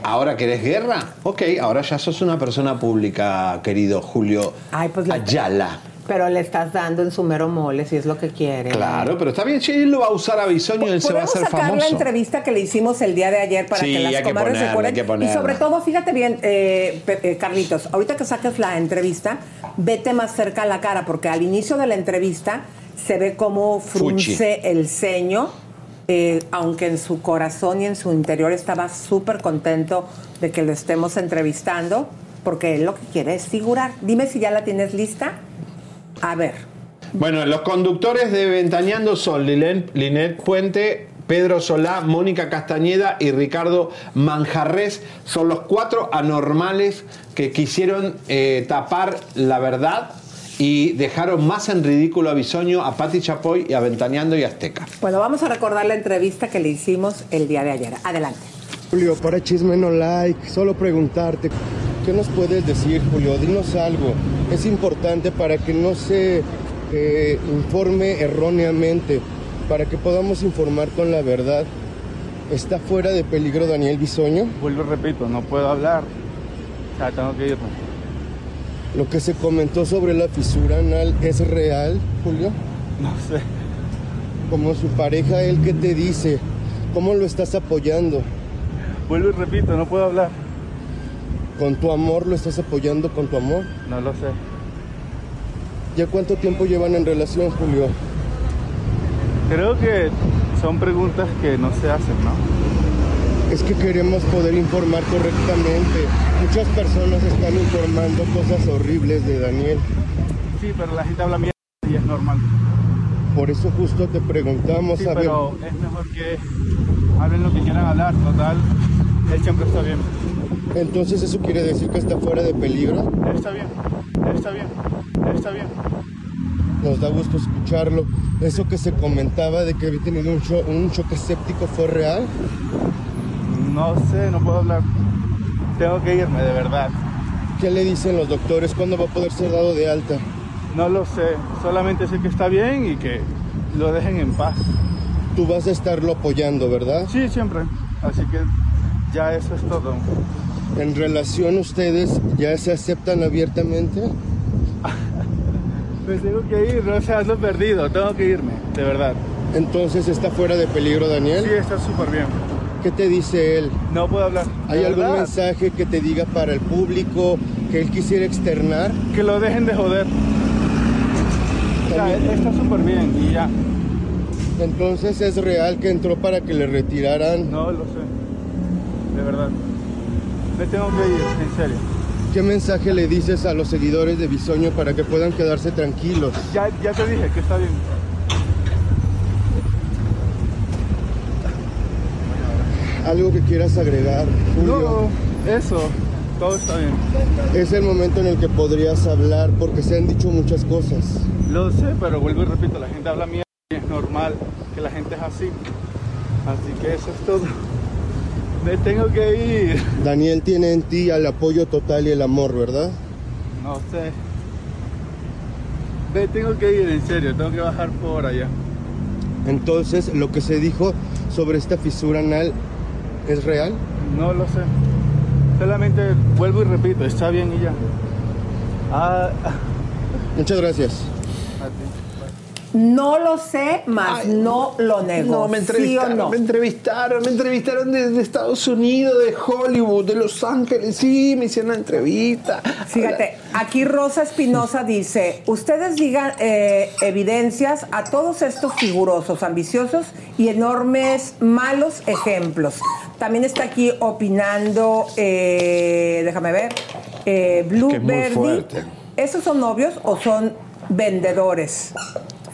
¿Ahora querés guerra? Ok, ahora ya sos una persona pública, querido Julio Ay, pues Ayala. Pero le estás dando en su mero mole, si es lo que quiere. Claro, pero está bien, si él lo va a usar a Bisoño, él se va a Podemos hacer sacar la famoso. entrevista que le hicimos el día de ayer para Sí, que las comadres ponerla, recuerden. y sobre todo, fíjate bien, eh, eh, Carlitos, ahorita que saques la entrevista, vete más cerca a la cara, porque al inicio de la entrevista se ve cómo frunce el ceño, eh, aunque en su corazón y en su interior estaba súper contento de que lo estemos entrevistando, porque él lo que quiere es figurar. Dime si ya la tienes lista. A ver. Bueno, los conductores de Ventaneando son Lilen- Linet Puente, Pedro Solá, Mónica Castañeda y Ricardo Manjarres. Son los cuatro anormales que quisieron eh, tapar la verdad y dejaron más en ridículo a Bisoño, a Pati Chapoy y a Ventaneando y Azteca. Bueno, vamos a recordar la entrevista que le hicimos el día de ayer. Adelante. Julio, para Chisme No Like, solo preguntarte, ¿qué nos puedes decir, Julio? Dinos algo. Es importante para que no se eh, informe erróneamente, para que podamos informar con la verdad. ¿Está fuera de peligro Daniel Bisoño? Vuelvo y repito, no puedo hablar. O sea, tengo que irme. ¿Lo que se comentó sobre la fisura anal es real, Julio? No sé. Como su pareja, él que te dice, ¿cómo lo estás apoyando? Vuelvo y repito, no puedo hablar. ¿Con tu amor lo estás apoyando con tu amor? No lo sé. ¿Ya cuánto tiempo llevan en relación, Julio? Creo que son preguntas que no se hacen, ¿no? Es que queremos poder informar correctamente. Muchas personas están informando cosas horribles de Daniel. Sí, pero la gente habla mierda y es normal. Por eso justo te preguntamos Sí, a ver. pero es mejor que hablen lo que quieran hablar. Total, él siempre está bien. Entonces eso quiere decir que está fuera de peligro. Está bien, está bien, está bien. Nos da gusto escucharlo. Eso que se comentaba de que había tenido un, cho- un choque séptico fue real. No sé, no puedo hablar. Tengo que irme, de verdad. ¿Qué le dicen los doctores? ¿Cuándo va a poder ser dado de alta? No lo sé, solamente sé que está bien y que lo dejen en paz. Tú vas a estarlo apoyando, ¿verdad? Sí, siempre. Así que ya eso es todo. En relación ustedes ya se aceptan abiertamente. Me tengo que ir, no seas lo perdido, tengo que irme, de verdad. Entonces está fuera de peligro Daniel. Sí, está súper bien. ¿Qué te dice él? No puedo hablar. ¿Hay ¿De algún verdad? mensaje que te diga para el público que él quisiera externar? Que lo dejen de joder. Sea, él está súper bien y ya. Entonces es real que entró para que le retiraran. No lo sé, de verdad. Me tengo que ir, en serio. ¿Qué mensaje le dices a los seguidores de Bisoño para que puedan quedarse tranquilos? Ya, ya te dije que está bien. Algo que quieras agregar, Julio. No, eso, todo está bien. Es el momento en el que podrías hablar porque se han dicho muchas cosas. Lo sé, pero vuelvo y repito, la gente habla mierda y es normal que la gente es así. Así que eso es todo. Me tengo que ir. Daniel tiene en ti el apoyo total y el amor, ¿verdad? No sé. Me tengo que ir, en serio, tengo que bajar por allá. Entonces, lo que se dijo sobre esta fisura anal es real. No lo sé. Solamente vuelvo y repito, está bien y ya. Ah, Muchas gracias. No lo sé, más no lo nego. No, me ¿Sí o entrevistaron, no? me entrevistaron, me entrevistaron desde Estados Unidos, de Hollywood, de Los Ángeles. Sí, me hicieron una entrevista. Fíjate, aquí Rosa Espinosa dice, ustedes digan eh, evidencias a todos estos figurosos, ambiciosos y enormes malos ejemplos. También está aquí opinando, eh, déjame ver, eh, Blue Que es. ¿Esos son novios o son vendedores?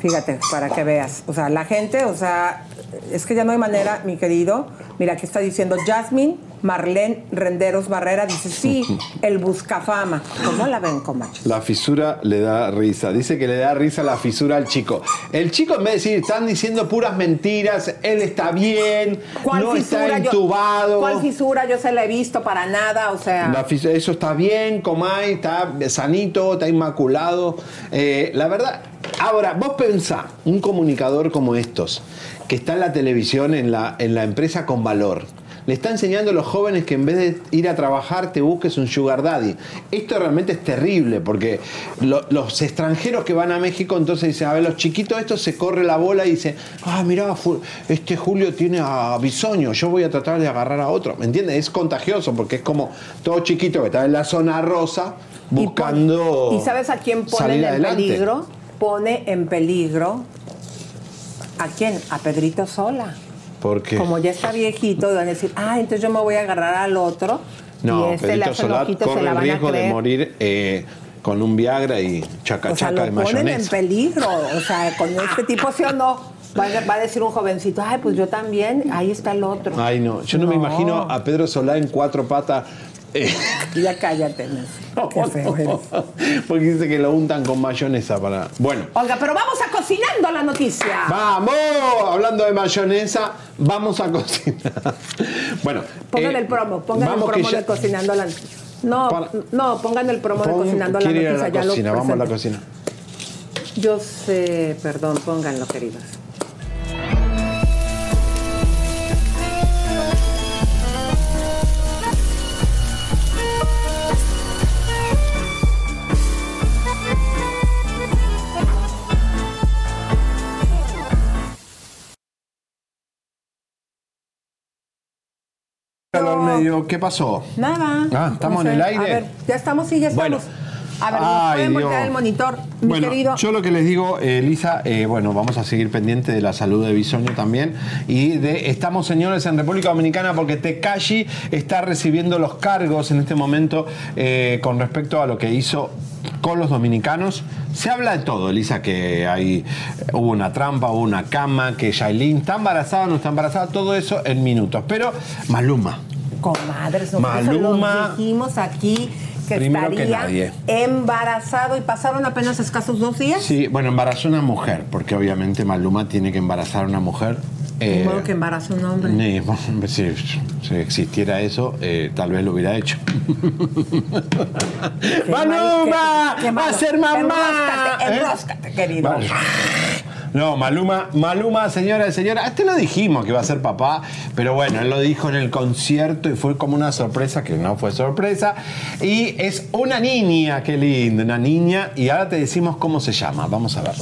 Fíjate, para que veas. O sea, la gente, o sea, es que ya no hay manera, mi querido. Mira, aquí está diciendo Jasmine Marlene Renderos Barrera. Dice, sí, el buscafama. ¿Cómo la ven, comacho? La fisura le da risa. Dice que le da risa la fisura al chico. El chico, en vez de decir, están diciendo puras mentiras, él está bien, no está Yo- entubado. ¿Cuál fisura? Yo se la he visto para nada, o sea. La fis- eso está bien, Comay, está sanito, está inmaculado. Eh, la verdad, ahora, vos pensá, un comunicador como estos, que está en la televisión, en la, en la empresa con valor, le está enseñando a los jóvenes que en vez de ir a trabajar te busques un sugar daddy. Esto realmente es terrible porque lo- los extranjeros que van a México entonces dicen, a ver, los chiquitos estos se corre la bola y dicen, ah, mirá, este Julio tiene a Bisoño, yo voy a tratar de agarrar a otro. ¿Me entiendes? Es contagioso porque es como todo chiquito que está en la zona rosa buscando ¿Y sabes a quién pone salir en adelante. peligro? Pone en peligro. ¿A quién? A Pedrito Sola. Porque Como ya está viejito, van a decir, ah, entonces yo me voy a agarrar al otro. no, y este Pedrito se corre el riesgo de morir eh, con un Viagra y O sea, chacachaca lo de ponen en mayonesa. peligro. O sea, con este tipo sí o no. Va a, va a decir un jovencito, ay, pues yo también, ahí está el otro. Ay, no, yo no, me imagino a Pedro Solá en cuatro patas. Eh, Ya cállate. Qué feo porque dice que lo untan con mayonesa para. Bueno. Oiga, pero vamos a cocinando la noticia. ¡Vamos! Hablando de mayonesa, vamos a cocinar. Bueno. Pongan eh, el promo, pongan el promo ya- de cocinando la No, Para- no, pongan el promo de cocinando la quiere ir a noticia. la ya lo cocina, vamos a la cocina. Yo sé, perdón, pónganlo, queridos. Calor medio, ¿Qué pasó? Nada. Ah, ¿estamos No en el aire? A ver, ya estamos, sí, ya Bueno. estamos. A ver, ¿nos pueden voltear el monitor, mi bueno, querido? yo lo que les digo, eh, Lisa, eh, bueno, vamos a seguir pendiente de la salud de Bisoño también y de estamos señores en República Dominicana porque Tekashi está recibiendo los cargos en este momento eh, con respecto a lo que hizo con los dominicanos. Se habla de todo, Elisa, que hay hubo una trampa, hubo una cama, que Yailin está embarazada, no está embarazada, todo eso en minutos. Pero Maluma, Comadres, nosotros Maluma. lo dijimos aquí que Primero que estaría nadie. embarazado y pasaron apenas escasos dos días. sí, bueno, embarazó una mujer, porque obviamente Maluma tiene que embarazar a una mujer. De eh, modo que embaraza un hombre. Ni- si, si existiera eso, eh, tal vez lo hubiera hecho. ¡Maluma! qué ¡Va a ser mamá! Enróscate, ¿Eh? querido. No, Maluma, Maluma, señora, señora, este lo dijimos que iba a ser papá, pero bueno, él lo dijo en el concierto y fue como una sorpresa que no fue sorpresa. Y es una niña, qué lindo, una niña, y ahora te decimos cómo se llama, vamos a ver.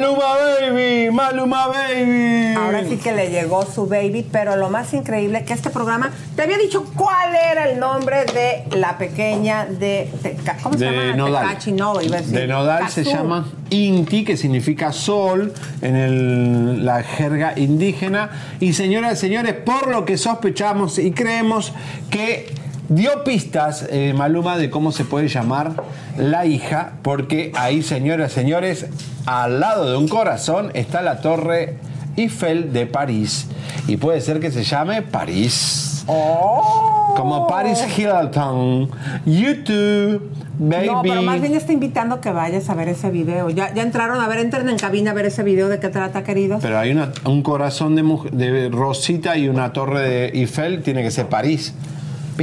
Maluma Baby, Maluma Baby. Ahora sí que le llegó su baby, pero lo más increíble que este programa, te había dicho cuál era el nombre de la pequeña de, Teca- ¿cómo se de llama? Nodal. Tecachi, no, iba a decir. de Nodal se llama Inti, que significa sol en el- la jerga indígena. Y señoras y señores, por lo que sospechamos y creemos que dio pistas eh, Maluma de cómo se puede llamar la hija, porque ahí, señoras y señores, al lado de un corazón está la torre Eiffel de París. Y puede ser que se llame París. Como Paris Hilton. YouTube, baby. No, pero más bien está invitando a que vayas a ver ese video. Ya, ya entraron, a ver, entren en cabina a ver ese video de qué trata, queridos. Pero hay una- un corazón de, de Rosita y una torre de Eiffel, tiene que ser París.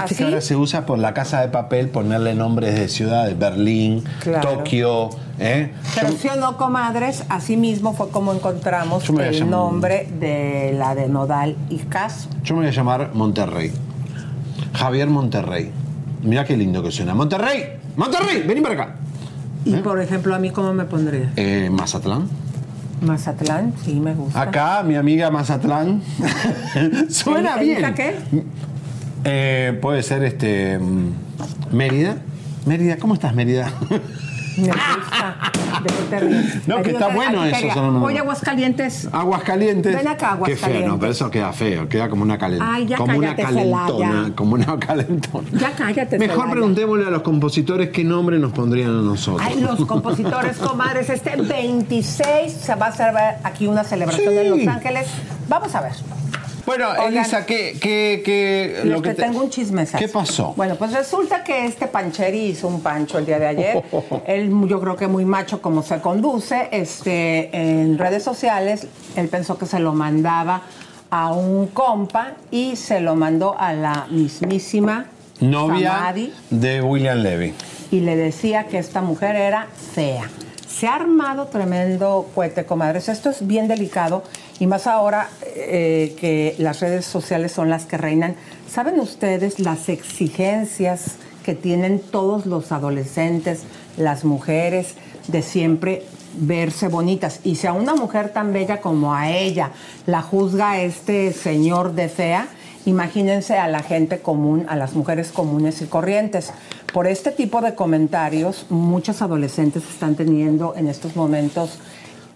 Viste ¿Ah, que ahora se usa por la casa de papel ponerle nombres de ciudades, Berlín, Claro. Tokio, ¿eh? Pero Yo- sí o no, comadres, así mismo fue como encontramos el llamar- nombre de la de Nodal y Caso. Yo me voy a llamar Monterrey. Javier Monterrey. Mira qué lindo que suena. Monterrey, Monterrey, vení para acá. Y por ejemplo, a mí, ¿cómo me pondría? Eh, Mazatlán. Mazatlán, sí, me gusta. Acá, mi amiga Mazatlán. Suena ¿Elisa bien. qué? Eh, puede ser este. mm, Mérida. Mérida, ¿cómo estás, Mérida? Me gusta. ¿De qué te ríes? No, que está bueno eso, son- Oye, Aguascalientes. Aguascalientes. Ven acá, Qué feo, Aguascalientes. no, pero eso queda feo, queda como una calentona. Ay, ya como una cállate, calentona, Celaya. como una calentona. Ya cállate, Mejor Celaya. preguntémosle a los compositores qué nombre nos pondrían a nosotros. Ay, los compositores, comadres, este 26 se va a hacer aquí una celebración en Los Ángeles. Vamos a ver. Bueno, Oigan, Elisa, ¿qué, qué, qué- Les que te tengo un chismesazo. ¿Qué pasó? Bueno, pues resulta que este Pancheri hizo un pancho el día de ayer. él, yo creo que muy macho como se conduce, este, en redes sociales, él pensó que se lo mandaba a un compa y se lo mandó a la mismísima Novia de William Levy. y le decía que esta mujer era fea. Se ha armado tremendo cohete, comadres. Esto es bien delicado y más ahora eh, que las redes sociales son las que reinan. ¿Saben ustedes las exigencias que tienen todos los adolescentes, las mujeres, de siempre verse bonitas? Y si a una mujer tan bella como a ella la juzga este señor de fea, Imagínense a la gente común, a las mujeres comunes y corrientes. Por este tipo de comentarios, muchos adolescentes están teniendo en estos momentos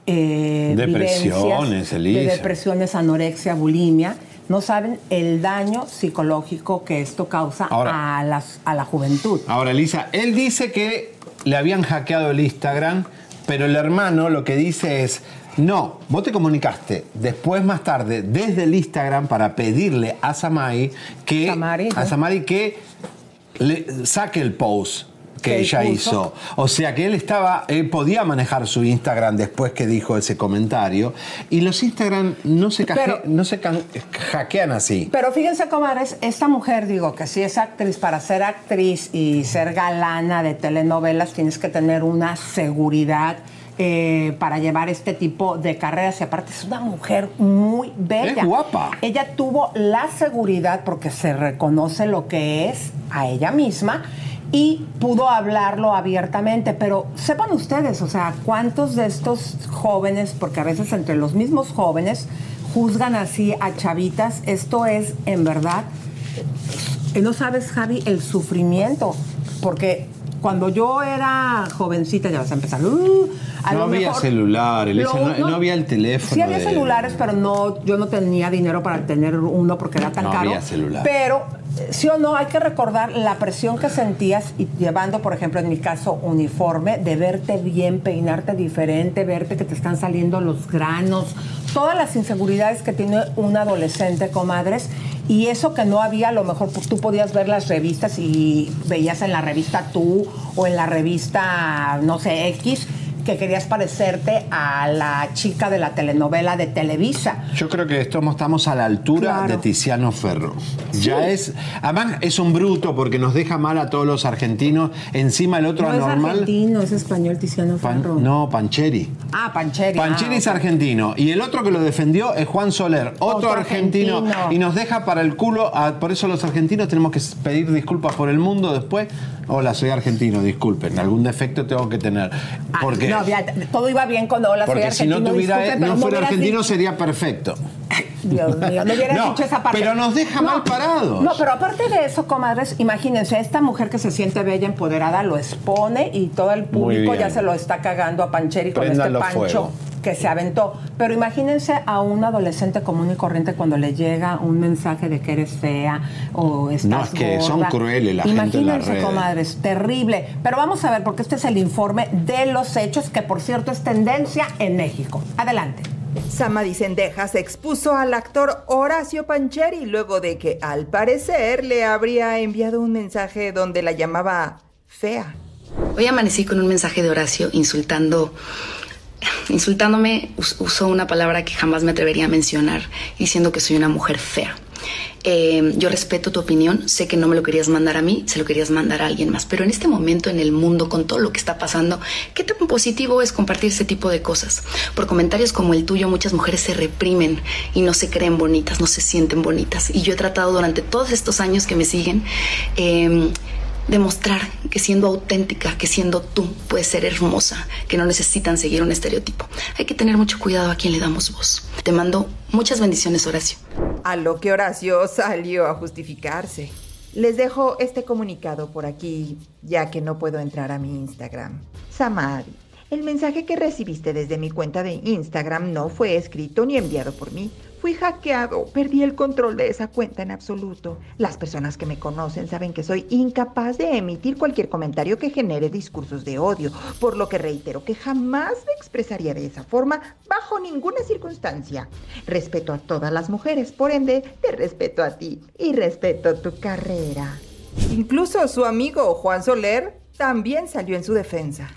eh, Depresiones, de depresiones, anorexia, bulimia. No saben el daño psicológico que esto causa Ahora- a, las, a la juventud. Ahora, Elisa, él dice que le habían hackeado el Instagram, pero el hermano lo que dice es, no, vos te comunicaste después más tarde desde el Instagram para pedirle a Samari que, a Samari que le saque el post que Que ella hizo. O sea que él estaba, él podía manejar su Instagram después que dijo ese comentario. Y los Instagram no se, caje- Pero- no se can- hackean así. Pero fíjense, comadres, esta mujer, digo, que si es actriz, para ser actriz y ser galana de telenovelas, tienes que tener una seguridad eh, para llevar este tipo de carreras. Y aparte, es una mujer muy bella. Es guapa. Ella tuvo la seguridad porque se reconoce lo que es a ella misma y pudo hablarlo abiertamente, pero sepan ustedes, o sea, cuántos de estos jóvenes, porque a veces entre los mismos jóvenes juzgan así a chavitas, esto es en verdad, eh, no sabes Javi, el sufrimiento, porque cuando yo era jovencita, ya vas a empezar, uh, a no había mejor- celular, no, no- no había el teléfono. Sí había de- celulares, pero no, yo no tenía dinero para tener uno porque era tan No caro. había celular. Pero sí o no, hay que recordar la presión que sentías y llevando, por ejemplo, en mi caso, uniforme, de verte bien, peinarte diferente, verte que te están saliendo los granos, todas las inseguridades que tiene un adolescente, comadres. Y eso que no había, a lo mejor tú podías ver las revistas y veías en la revista tú o en la revista, no sé, X, que querías parecerte a la chica de la telenovela de Televisa. Yo creo que estamos, estamos a la altura Claro. de Tiziano Ferro. Ya es. Además, es un bruto porque nos deja mal a todos los argentinos. Encima el otro no es anormal. argentino, es español, Tiziano Pan- Ferro. no, Pancheri. Ah, Pancheri. Pancheri ah, es argentino. Y el otro que lo defendió es Juan Soler, otro, Otro argentino, argentino. Y nos deja para el culo. a- por eso los argentinos tenemos que pedir disculpas por el mundo después. Hola, soy argentino, disculpen. Algún defecto tengo que tener. Porque, Ah, No, ya, todo iba bien con hola, soy porque si no, argentino, tuviera, no fuera argentino dicho- sería perfecto. Dios mío, no hubieras No, dicho esa parte. pero nos deja mal parados. No, pero aparte de eso, comadres, imagínense, esta mujer que se siente bella, empoderada, lo expone y todo el público ya se lo está cagando a Pancheri con este pancho fuego. Que se aventó. Pero imagínense a un adolescente común y corriente cuando le llega un mensaje de que eres fea o estás No, es que son crueles la gente en las Imagínense, redes. comadres, terrible. Pero vamos a ver, porque este es el informe de los hechos, que por cierto es tendencia en México. Adelante. Samadhi Sendeja se expuso al actor Horacio Pancheri luego de que, al parecer, le habría enviado un mensaje donde la llamaba fea. Hoy amanecí con un mensaje de Horacio insultando, insultándome, us- usó una palabra que jamás me atrevería a mencionar, diciendo que soy una mujer fea. Eh, yo respeto tu opinión, sé que no me lo querías mandar a mí, se lo querías mandar a alguien más, pero en este momento en el mundo, con todo lo que está pasando, ¿qué tan positivo es compartir ese tipo de cosas? Por comentarios como el tuyo, muchas mujeres se reprimen y no se creen bonitas, no se sienten bonitas. Y yo he tratado durante todos estos años que me siguen, eh, demostrar que siendo auténtica, que siendo tú, puedes ser hermosa, que no necesitan seguir un estereotipo. Hay que tener mucho cuidado a quien le damos voz. Te mando muchas bendiciones, Horacio. A lo que Horacio salió a justificarse. Les dejo este comunicado por aquí, ya que no puedo entrar a mi Instagram. Samadhi, El mensaje que recibiste desde mi cuenta de Instagram no fue escrito ni enviado por mí. Fui hackeado, perdí el control de esa cuenta en absoluto. Las personas que me conocen saben que soy incapaz de emitir cualquier comentario que genere discursos de odio, por lo que reitero que jamás me expresaría de esa forma bajo ninguna circunstancia. Respeto a todas las mujeres, por ende, te respeto a ti y respeto tu carrera. Incluso su amigo Juan Soler también salió en su defensa.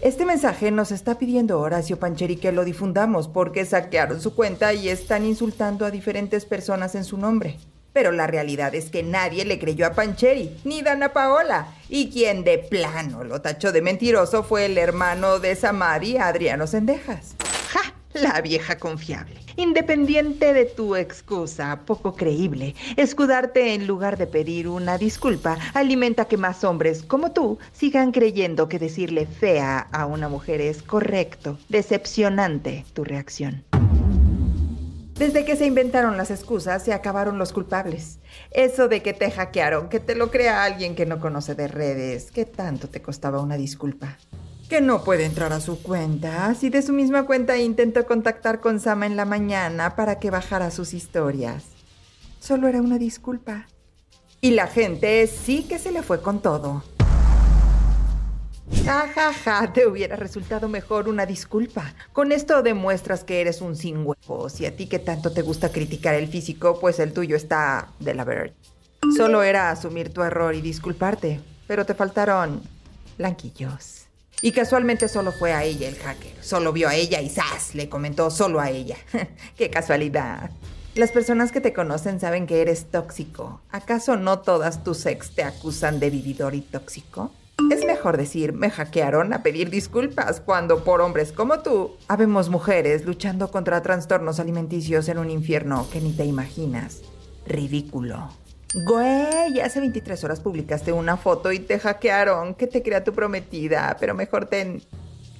Este mensaje nos está pidiendo Horacio Pancheri que lo difundamos porque saquearon su cuenta y están insultando a diferentes personas en su nombre. Pero la realidad es que nadie le creyó a Pancheri, ni Dana Paola. Y quien de plano lo tachó de mentiroso fue el hermano de Samari, Adriano Sendejas. La vieja confiable. Independiente de tu excusa, poco creíble, escudarte en lugar de pedir una disculpa alimenta que más hombres como tú sigan creyendo que decirle fea a una mujer es correcto. Decepcionante tu reacción. Desde que se inventaron las excusas, se acabaron los culpables. Eso de que te hackearon, que te lo crea alguien que no conoce de redes, ¿qué tanto te costaba una disculpa? Que no puede entrar a su cuenta. Si de su misma cuenta intentó contactar con Sama en la mañana para que bajara sus historias. Solo era una disculpa. Y la gente sí que se le fue con todo. Ja, ja, ja, te hubiera resultado mejor una disculpa. Con esto demuestras que eres un sin huevos y a ti que tanto te gusta criticar el físico, pues el tuyo está de la verdad. Solo era asumir tu error y disculparte, pero te faltaron blanquillos. Y casualmente solo fue a ella el hacker. Solo vio a ella y ¡zas! Le comentó solo a ella. ¡Qué casualidad! Las personas que te conocen saben que eres tóxico. ¿Acaso no todas tus ex te acusan de vividor y tóxico? Es mejor decir, me hackearon a pedir disculpas cuando por hombres como tú habemos mujeres luchando contra trastornos alimenticios en un infierno que ni te imaginas. Ridículo. Güey, hace 23 horas publicaste una foto y te hackearon. Que te crea tu prometida, pero mejor ten.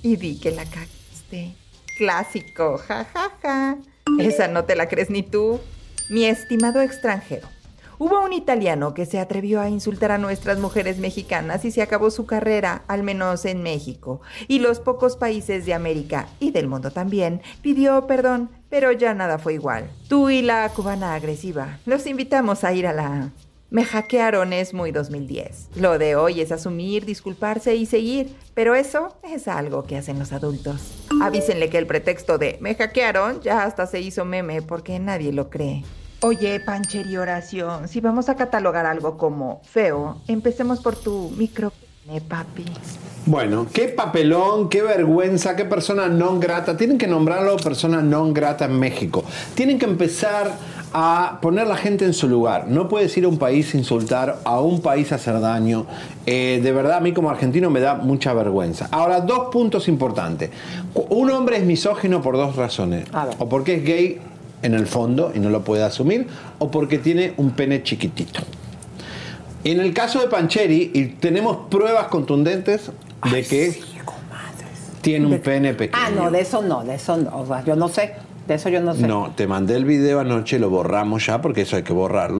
Y di que la cagaste. Clásico, jajaja. Ja, ja. Esa no te la crees ni tú. Mi estimado extranjero. Hubo un italiano que se atrevió a insultar a nuestras mujeres mexicanas y se acabó su carrera, al menos en México. Y los pocos países de América y del mundo también pidió perdón, pero ya nada fue igual. Tú y la cubana agresiva. Los invitamos a ir a la... Me hackearon es muy 2010. Lo de hoy es asumir, disculparse y seguir, pero eso es algo que hacen los adultos. Avísenle que el pretexto de me hackearon ya hasta se hizo meme porque nadie lo cree. Oye, Pancher y Horacio, si vamos a catalogar algo como feo, empecemos por tu micro papi. Bueno, qué papelón, qué vergüenza, qué persona non grata. Tienen que nombrarlo persona non grata en México. Tienen que empezar a poner la gente en su lugar. No puedes ir a un país a insultar, a un país a hacer daño. Eh, de verdad, a mí como argentino me da mucha vergüenza. Ahora, dos puntos importantes. Un hombre es misógino por dos razones. O porque es gay en el fondo y no lo puede asumir, o porque tiene un pene chiquitito. En el caso de Pancheri, y tenemos pruebas contundentes de que tiene un pene pequeño. Ah, no, de eso no, de eso no. yo no sé, de eso yo no sé. No, te mandé el video anoche, lo borramos ya porque eso hay que borrarlo.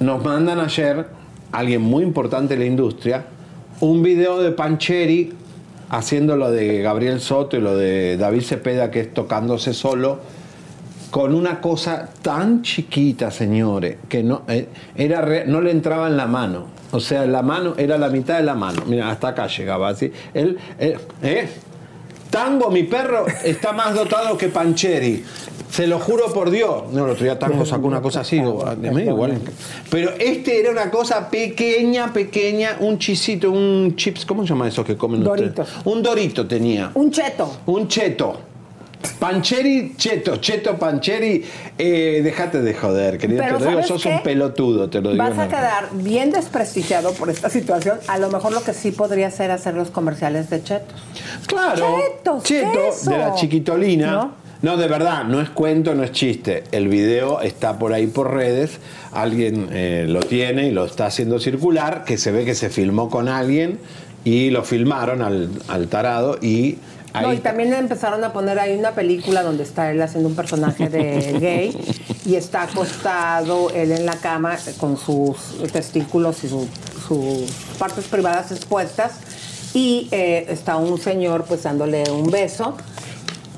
Nos mandan ayer, alguien muy importante en la industria, un video de Pancheri haciendo lo de Gabriel Soto y lo de David Cepeda, que es tocándose solo. con una cosa tan chiquita, señores, que no, eh, era no le entraba en la mano. O sea, la mano era la mitad de la mano. Mira, hasta acá llegaba así. Él, eh, ¿eh? Tango, mi perro, está más dotado que Pancheri. Se lo juro por Dios. No, el otro día Tango sacó una cosa así. ah, me da igual. Pero este era una cosa pequeña, pequeña, un chisito, un chips, ¿cómo se llama eso que comen Doritos. ustedes? Un dorito tenía. Un cheto. Un cheto. Pancheri, cheto, cheto, pancheri. Eh, déjate de joder, querido. Pero te lo digo, ¿sabes sos qué? un pelotudo, te lo digo. Vas a quedar bien desprestigiado por esta situación. A lo mejor lo que sí podría ser hacer los comerciales de chetos. Claro, Chetos, Cheto de la chiquitolina. ¿No? ¿No? de verdad, no es cuento, no es chiste. El video está por ahí por redes, alguien eh, lo tiene y lo está haciendo circular, que se ve que se filmó con alguien y lo filmaron al, al tarado y ahí No, y también empezaron a poner ahí una película donde está él haciendo un personaje de gay y está acostado él en la cama con sus testículos y su- sus partes privadas expuestas y eh, está un señor pues dándole un beso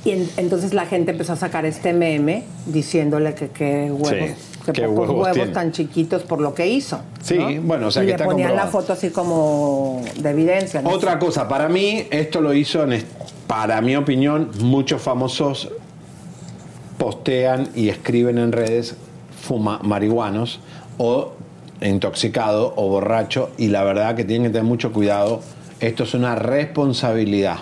y en- entonces la gente empezó a sacar este meme diciéndole que qué huevos, Sí, que qué pocos huevos tan chiquitos por lo que hizo. Sí, ¿no? bueno, o sea y que le está ponían la foto así como de evidencia. ¿no? Otra cosa, para mí, esto lo hizo, en, para mi opinión, muchos famosos postean y escriben en redes fuma marihuanos o intoxicado o borracho y la verdad que tienen que tener mucho cuidado. Esto es una responsabilidad.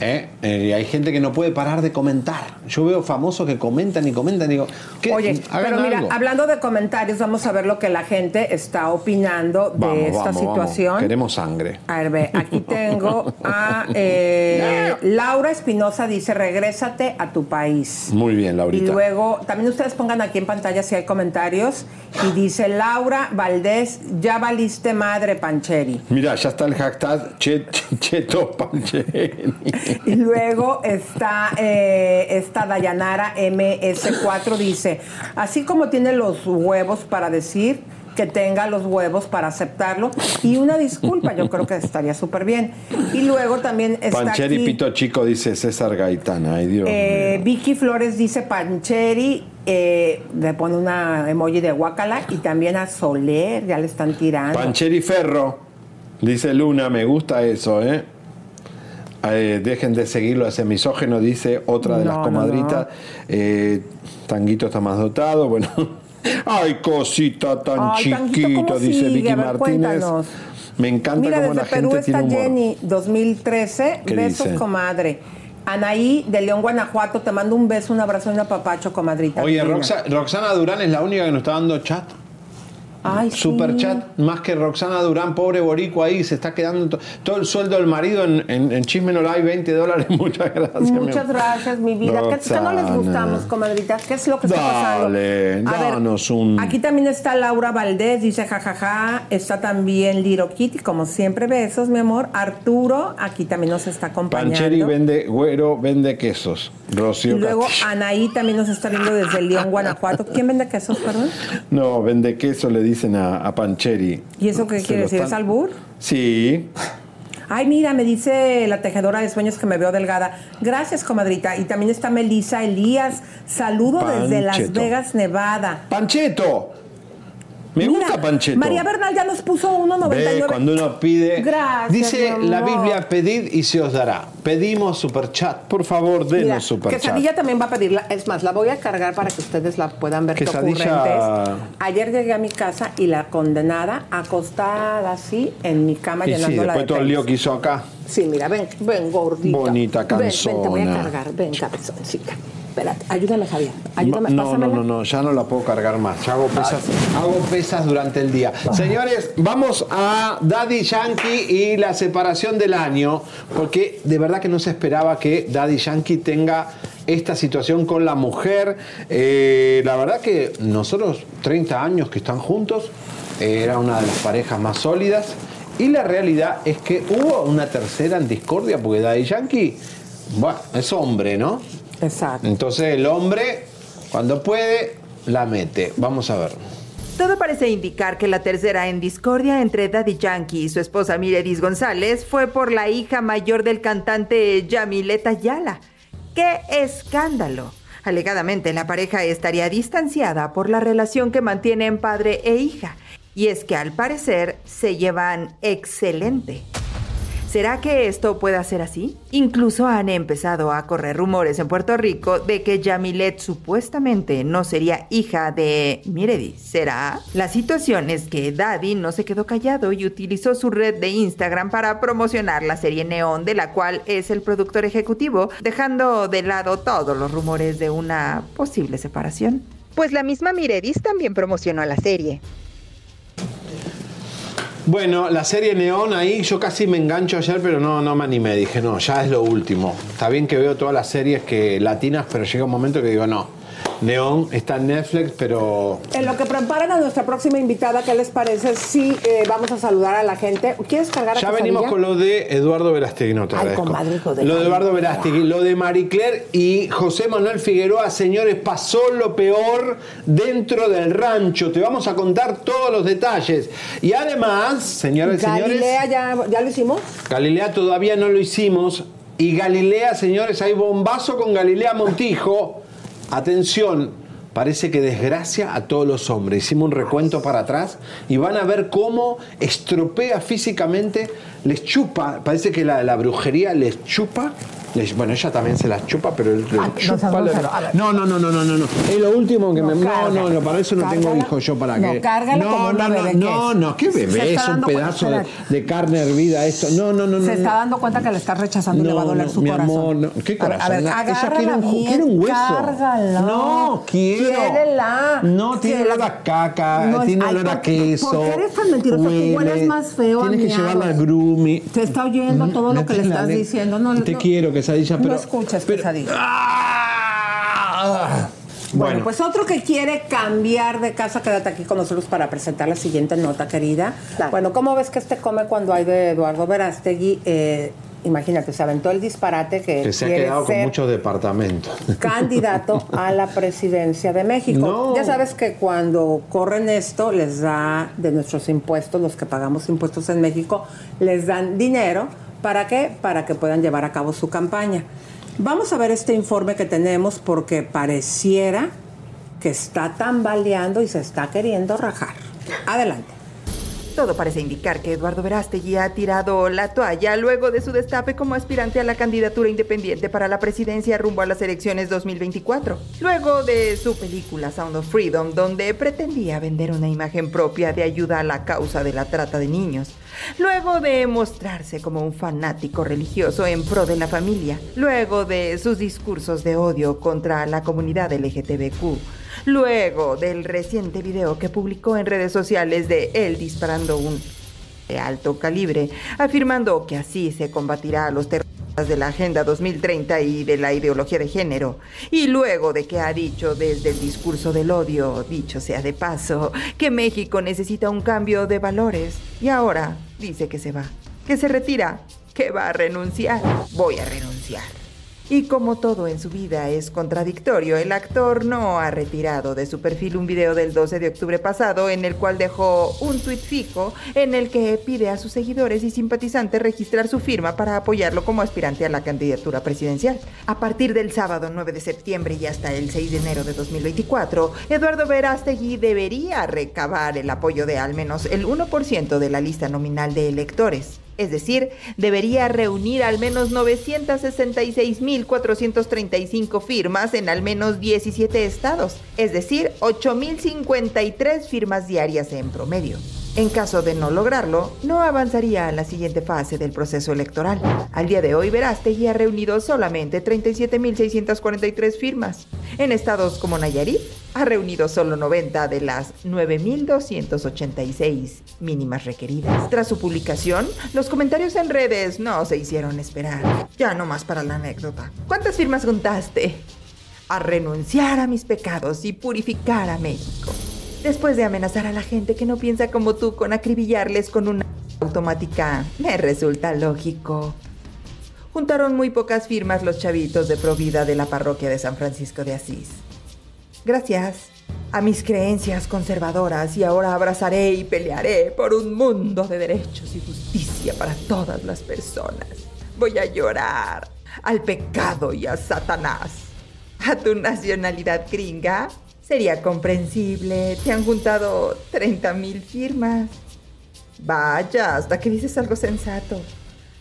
¿Eh? Eh, y hay gente que no puede parar de comentar. Yo veo famosos que comentan y comentan y digo, ¿qué? Oye, Hagan pero mira, algo. hablando de comentarios, vamos a ver lo que la gente está opinando de esta vamos, vamos. situación. Queremos sangre. A ver, ve, aquí tengo a eh, Laura Espinosa dice, regrésate a tu país. Muy bien, Y Laurita. luego, también ustedes pongan aquí en pantalla si hay comentarios. Y dice Laura Valdés, ya valiste madre, Pancheri. Mira, ya está el hashtag Chet- Cheto Pancheri. Y luego está eh, esta Dayanara MS4 dice, así como tiene los huevos para decir que tenga los huevos para aceptarlo y una disculpa, yo creo que estaría súper bien. Y luego también está Pancheri aquí, Pito Chico dice César Gaitán. Ay, Dios. eh, Vicky Flores dice Pancheri, eh, le pone una emoji de guacala y también a Soler, ya le están tirando. Pancheri Ferro, dice Luna, me gusta eso, ¿eh? Eh, dejen de seguirlo, ese misógeno, dice otra de No, las no, comadritas. Eh, Tanguito está más dotado, bueno. Ay, cosita tan Ay, Tanguito, chiquito, ¿cómo dice sigue? Vicky A ver, Martínez. cuéntanos. Me encanta Mira, cómo desde la Perú gente está tiene humor. Jenny, 2013. ¿Qué Besos, dice? comadre. Anaí de León, Guanajuato, te mando un beso, un abrazo y un apapacho, comadrita. Oye. Roxa- Roxana Durán es la única que nos está dando chat. Ay, Super sí. chat, más que Roxana Durán, pobre boricua ahí, se está quedando to- todo el sueldo del marido en, en, en Chisme No Live, 20 dólares, muchas gracias. Muchas gracias, mi vida. ¿Qué, qué no les gustamos, comadrita? ¿Qué es lo que está pasando? Ver, danos un... Aquí también está Laura Valdés, dice jajaja. Está también Liro Kitty, como siempre, besos, mi amor. Arturo, aquí también nos está acompañando. Pancheri vende, güero vende quesos. y luego Castillo. Anaí también nos está viendo desde León, Guanajuato. ¿Quién vende quesos, perdón? No, vende queso, le dicen a, a Pancheri. ¿Y eso qué quiere decir? ¿Es albur? Sí. Ay, mira, me dice la tejedora de sueños que me veo delgada. Gracias, comadrita. Y también está Melisa Elías. Saludo desde Las. Vegas, Nevada. ¡Pancheto! Me Mira, gusta Pancheto. María Bernal ya nos puso 1.99. Ve, cuando uno pide. Gracias, dice la. Biblia: pedid y se os dará. Pedimos superchat. Por favor, denos Mira, superchat. Quesadilla también va a pedirla. Es más, la voy a cargar para que ustedes la puedan ver. qué Quesadilla- ocurrentes. Ayer llegué a mi casa y la condenada acostada así en mi cama Y sí, llenándola después de todo el lío que hizo acá. Sí, mira, ven, ven, gordita. Bonita Ven, ven, te voy a cargar. Ven, cabezoncita. Espérate, ayúdame, Javier. Ayúdame, no, no, pásamela. no, no, ya no la puedo cargar más. Ya hago pesas, hago pesas durante el día. Señores, vamos a Daddy Yankee y la separación del año, porque de verdad que no se esperaba que Daddy Yankee tenga esta situación con la mujer. Eh, la verdad que nosotros, 30 años que están juntos, eh, era una de las parejas más sólidas. Y la realidad es que hubo una tercera en discordia, porque Daddy Yankee, bueno, es hombre, ¿no? Exacto. Entonces el hombre, cuando puede, la mete. Vamos a ver. Todo parece indicar que la tercera en discordia entre Daddy Yankee y su esposa Miredis González fue por la hija mayor del cantante Yamileta Yala. ¡Qué escándalo! Alegadamente, la pareja estaría distanciada por la relación que mantienen padre e hija. Y es que al parecer se llevan excelente. ¿Será que esto pueda ser así? Incluso han empezado a correr rumores en Puerto Rico de que Yamilet supuestamente no sería hija de Miredi. ¿Será? La situación es que Daddy no se quedó callado y utilizó su red de Instagram para promocionar la serie Neon, de la cual es el productor ejecutivo, dejando de lado todos los rumores de una posible separación. Pues la misma Miredis también promocionó la serie. Bueno, la serie Neón ahí yo casi me engancho ayer, pero no, no me animé. Dije, no, ya es lo último. Está bien que veo todas las series que latinas, pero llega un momento que digo, no. Neón está en Netflix, pero En lo que preparan a nuestra próxima invitada, ¿qué les parece si eh, vamos a saludar a la gente? ¿Quieres cargar a ya venimos con lo de Eduardo Verástegui, no te Ay, comadre, Lo de Eduardo. Verástegui, lo de Marie Claire y José Manuel Figueroa, señores, pasó lo peor dentro del rancho. Te vamos a contar todos los detalles. Y además, señoras y señores. Galilea, ¿ya, ¿ya lo hicimos? Galilea todavía no lo hicimos. Y Galilea, señores, hay bombazo con Galilea Montijo. Atención, parece que desgracia a todos los hombres. Hicimos un recuento para atrás y van a ver cómo estropea físicamente, les chupa, parece que la, la brujería les chupa. Bueno, ella también se las chupa, pero él Ah, no chupa. la- no, no, no, no, no, no, no. Es lo último que me. No, cárgala. no, no, para eso no tengo hijos yo para No, que. no, como no, no, bebé que no, es. no, qué bebé, está es un pedazo de, carne hervida esto. No, no, no, no. Se está no. dando cuenta que le estás rechazando y le va a doler no, su mi corazón. amor, no. ¿Qué A ver, corazón? A ver, Ella quiere un, bien, quiere un hueso. cárgala. No, quiero. Quiérela. No, tiene olor a caca, No, tiene olor a ¿por qué- queso. por qué eres tan mentiroso? Tú hueles más feo Tienes que llevarla a grooming. Te está oyendo todo lo que le estás diciendo. No, Te no- quiero, quesadilla, pero. No escuchas, pesadilla. Ah. Bueno, Bueno. pues otro que quiere cambiar de casa, quédate aquí con nosotros para presentar la siguiente nota, querida. Bueno, ¿cómo ves que este come cuando hay de Eduardo Verástegui? Eh, imagínate, se aventó el disparate que, Que se ha quiere quedado con ser muchos departamentos. candidato a la presidencia de México. No. Ya sabes que cuando corren esto, les da de nuestros impuestos, los que pagamos impuestos en México, les dan dinero. ¿Para qué? Para que puedan llevar a cabo su campaña. Vamos a ver este informe que tenemos porque pareciera que está tambaleando y se está queriendo rajar. Adelante. Todo parece indicar que Eduardo Verástegui ha tirado la toalla luego de su destape como aspirante a la candidatura independiente para la presidencia rumbo a las elecciones 2024. Luego de su película Sound of Freedom, donde pretendía vender una imagen propia de ayuda a la causa de la trata de niños. Luego de mostrarse como un fanático religioso en pro de la familia. Luego de sus discursos de odio contra la comunidad LGTBQ. Luego del reciente video que publicó en redes sociales de él disparando un de alto calibre, afirmando que así se combatirá a los terroristas de la Agenda 2030 y de la ideología de género. Y luego de que ha dicho desde el discurso del odio, dicho sea de paso, que México necesita un cambio de valores. Y ahora dice que se va, que se retira, que va a renunciar. Voy a renunciar. Y como todo en su vida es contradictorio, el actor no ha retirado de su perfil un video del 12 de octubre pasado en el cual dejó un tuit fijo en el que pide a sus seguidores y simpatizantes registrar su firma para apoyarlo como aspirante a la candidatura presidencial. A partir del sábado 9 de septiembre y hasta el 6 de enero de 2024, Eduardo Verástegui debería recabar el apoyo de al menos el 1% de la lista nominal de electores. Es decir, debería reunir al menos 966.435 firmas en al menos 17 estados, es decir, 8.053 firmas diarias en promedio. En caso de no lograrlo, no avanzaría a la siguiente fase del proceso electoral. Al día de hoy, Verástegui ha reunido solamente 37.643 firmas. En estados como Nayarit, ha reunido solo 90 de las 9.286 mínimas requeridas. Tras su publicación, los comentarios en redes no se hicieron esperar. Ya no más para la anécdota. ¿Cuántas firmas juntaste? A renunciar a mis pecados y purificar a México. Después de amenazar a la gente que no piensa como tú con acribillarles con una automática, me resulta lógico. Juntaron muy pocas firmas los chavitos de Provida de la parroquia de San Francisco de Asís. Gracias a mis creencias conservadoras y ahora abrazaré y pelearé por un mundo de derechos y justicia para todas las personas. Voy a llorar al pecado y a Satanás. a tu nacionalidad gringa, sería comprensible. Te han juntado 30 mil firmas. Vaya, hasta que dices algo sensato.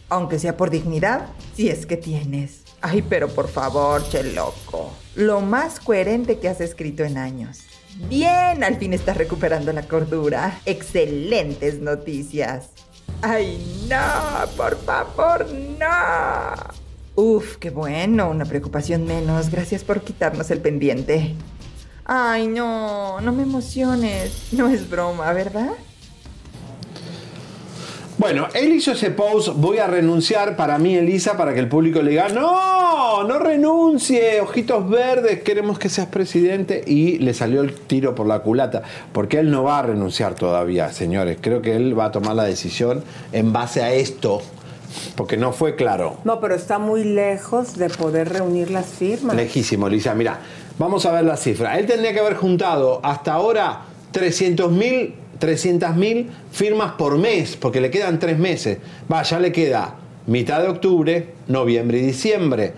Aunque sea por dignidad, si es que tienes. Ay, pero por favor, che loco. Lo más coherente que has escrito en años. Bien, al fin estás recuperando la cordura. Excelentes noticias. Ay, no, por favor, no. Uf, qué bueno, una preocupación menos. Gracias por quitarnos el pendiente. Ay, no, no me emociones. No es broma, ¿verdad? Bueno, él hizo ese post, voy a renunciar para mí, Elisa, para que el público le diga, no, no renuncie, ojitos verdes, queremos que seas presidente. Y le salió el tiro por la culata, porque él no va a renunciar todavía, señores. Creo que él va a tomar la decisión en base a esto, porque no fue claro. No, pero está muy lejos de poder reunir las firmas. Lejísimo, Elisa. Mira, vamos a ver la cifra. Él tendría que haber juntado hasta ahora 300 mil 300.000 firmas por mes, porque le quedan tres meses. Va, ya le queda mitad de octubre, noviembre y diciembre.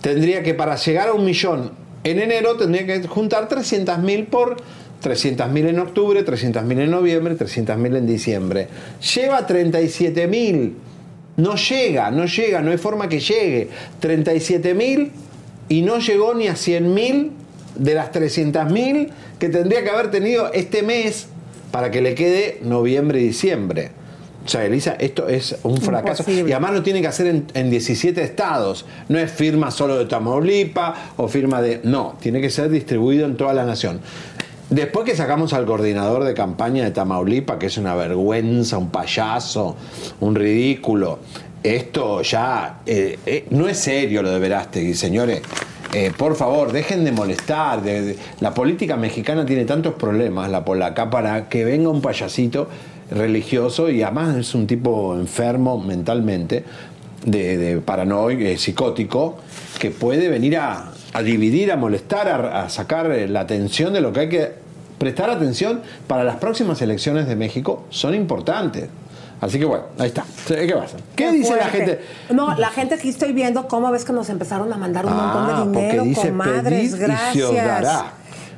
Tendría que para llegar a un millón en enero, tendría que juntar 300.000 por 300.000 en octubre, 300.000 en noviembre, 300.000 en diciembre. Lleva 37.000. No llega, no llega, no hay forma que llegue. 37.000 y no llegó ni a 100.000 de las 300.000 que tendría que haber tenido este mes para que le quede noviembre y diciembre. O sea, Elisa, esto es un fracaso. Imposible. Y además lo tiene que hacer en, en 17 estados. No es firma solo de Tamaulipas o firma de... No, tiene que ser distribuido en toda la nación. Después que sacamos al coordinador de campaña de Tamaulipas, que es una vergüenza, un payaso, un ridículo, esto ya eh, eh, no es serio lo de Verástegui, señores. Eh, por favor, dejen de molestar. la política mexicana tiene tantos problemas, la polaca, para que venga un payasito religioso y además es un tipo enfermo mentalmente, de, de paranoico, psicótico, que puede venir a, dividir, a molestar, a, sacar la atención de lo que hay que prestar atención para las próximas elecciones de México, son importantes. Así que bueno, ahí está. ¿Qué pasa? ¿Qué, dice la gente? No, la gente aquí estoy viendo cómo ves que nos empezaron a mandar un montón Ah, de porque dinero, dice comadres, pedid y se os gracias. dará.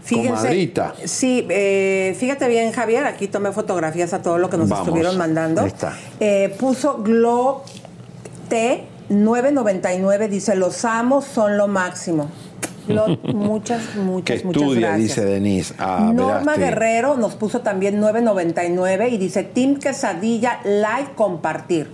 Comadrita. Sí, eh, fíjate bien, Javier, aquí tomé fotografías a todo lo que nos Vamos, estuvieron mandando. ahí está. Eh, puso Glo T 999, dice, los amo, son lo máximo. Glo, muchas, Que muchas, muchas estudia, gracias. dice Denise. Ah, Norma. Guerrero nos puso también 9.99 y dice Team Quesadilla like compartir.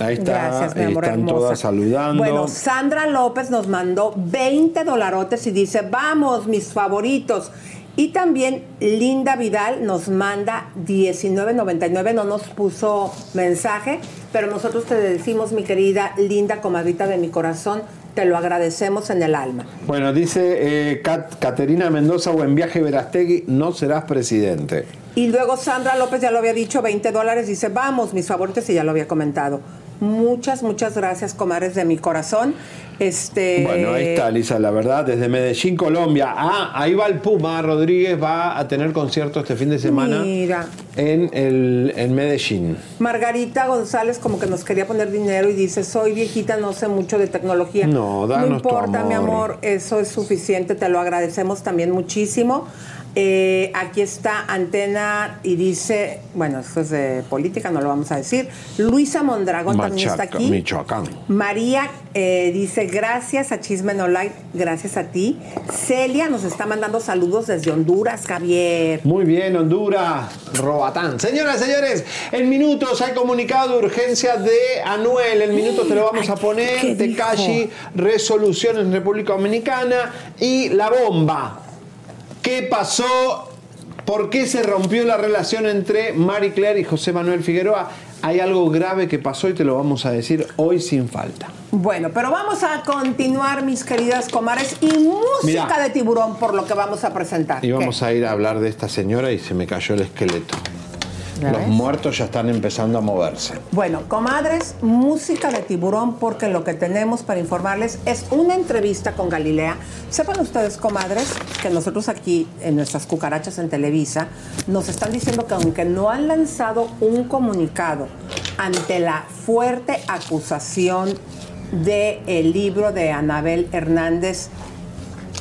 Ahí está, Gracias, mi amor están hermosa. todas saludando. Bueno, Sandra López nos mandó 20 dolarotes y dice, vamos, mis favoritos. Y también Linda Vidal nos manda 19.99, no nos puso mensaje, pero nosotros te decimos, mi querida Linda, comadrita de mi corazón, te lo agradecemos en el alma. Bueno, dice eh, Cat- Caterina Mendoza, o en viaje Verastegui, no serás presidente. Y luego Sandra López ya lo había dicho, 20 dólares, dice, vamos, mis favoritos, y ya lo había comentado. Muchas, muchas gracias, comadres de mi corazón. Este, Bueno, ahí está, Lisa, la verdad, desde Medellín, Colombia. Ah, ahí va el Puma, Rodríguez va a tener concierto este fin de semana Mira, en, el, en Medellín. Margarita González como que nos quería poner dinero y dice, soy viejita, no sé mucho de tecnología. No, danos No tu importa, mi amor, eso es suficiente, te lo agradecemos también muchísimo. Eh, aquí está Antena y dice, bueno, esto es de política, no lo vamos a decir. Luisa Mondragón también está aquí. Michoacán. María eh, dice, gracias a Chisme No Like, gracias a ti. Celia nos está mandando saludos desde Honduras, Javier. Muy bien, Honduras, Robatán. Señoras, señores, en minutos hay comunicado de urgencia de Anuel. En minutos te lo vamos a poner. Tecashi, resolución en República Dominicana y la bomba. ¿Qué pasó? ¿Por qué se rompió la relación entre Marie Claire y José Manuel Figueroa? Hay algo grave que pasó y te lo vamos a decir hoy sin falta. Bueno, pero vamos a continuar, mis queridas comares, y música de tiburón por lo que vamos a presentar. Y vamos a ir a hablar de esta señora y se me cayó el esqueleto. ¿Ya Los ves? muertos ya están empezando a moverse. Bueno, comadres, música de tiburón porque lo que tenemos para informarles es una entrevista con Galilea. Sepan ustedes, comadres, que nosotros aquí en nuestras cucarachas en Televisa nos están diciendo que aunque no han lanzado un comunicado ante la fuerte acusación del libro de Anabel Hernández,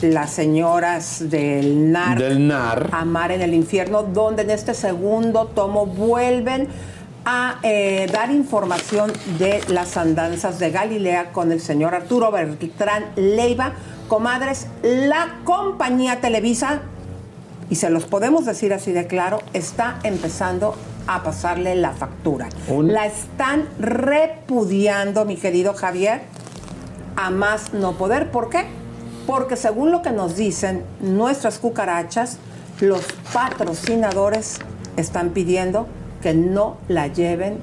Las señoras del NAR. Del NAR. Amar en el infierno, donde en este segundo tomo vuelven a eh, dar información de las andanzas de Galilea con el señor Arturo Bertrán Leiva. Comadres, la compañía Televisa, y se los podemos decir así de claro, está empezando a pasarle la factura. La están repudiando, mi querido Javier, a más no poder. ¿Por qué? Porque según lo que nos dicen nuestras cucarachas, los patrocinadores están pidiendo que no la lleven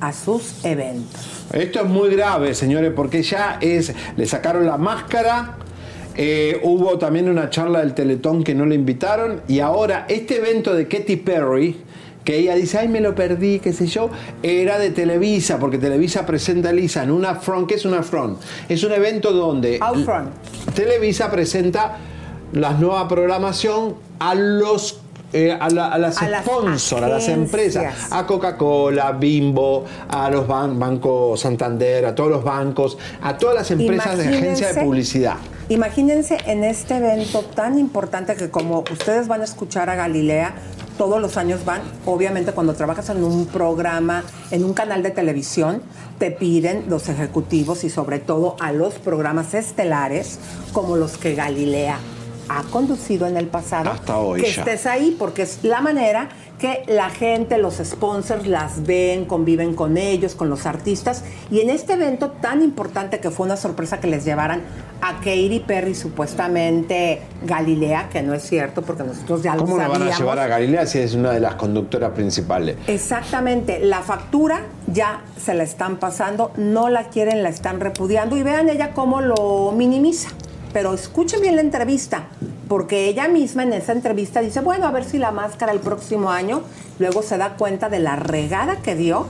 a sus eventos. Esto es muy grave, señores, porque ya es, le sacaron la máscara, eh, hubo también una charla del Teletón que no le invitaron y ahora este evento de Katy Perry, que ella dice, ay, me lo perdí, qué sé yo, era de Televisa, porque Televisa presenta a Lisa en una front. ¿Qué es una front? Es un evento donde. Televisa presenta la nueva programación a los eh, a, la- a las A las sponsors, a las empresas, a Coca-Cola, Bimbo, a los ban- bancos Santander, a todos los bancos, a todas las empresas de agencia de publicidad. Imagínense en este evento tan importante que como ustedes van a escuchar a Galilea, todos los años van, obviamente cuando trabajas en un programa, en un canal de televisión, te piden los ejecutivos y sobre todo a los programas estelares como los que Galilea ha conducido en el pasado, Hasta hoy que ya. estés ahí porque es la manera que la gente, los sponsors las ven, conviven con ellos, con los artistas. Y en este evento tan importante que fue una sorpresa que les llevaran a Katy Perry, supuestamente Galilea, que no es cierto porque nosotros ya lo ¿Cómo la van a sabíamos. llevar a Galilea si es una de las conductoras principales? Exactamente, la factura ya se la están pasando, no la quieren, la están repudiando y vean ella cómo lo minimiza. Pero escuchen bien la entrevista, porque ella misma en esa entrevista dice, bueno, a ver si la máscara el próximo año, luego se da cuenta de la regada que dio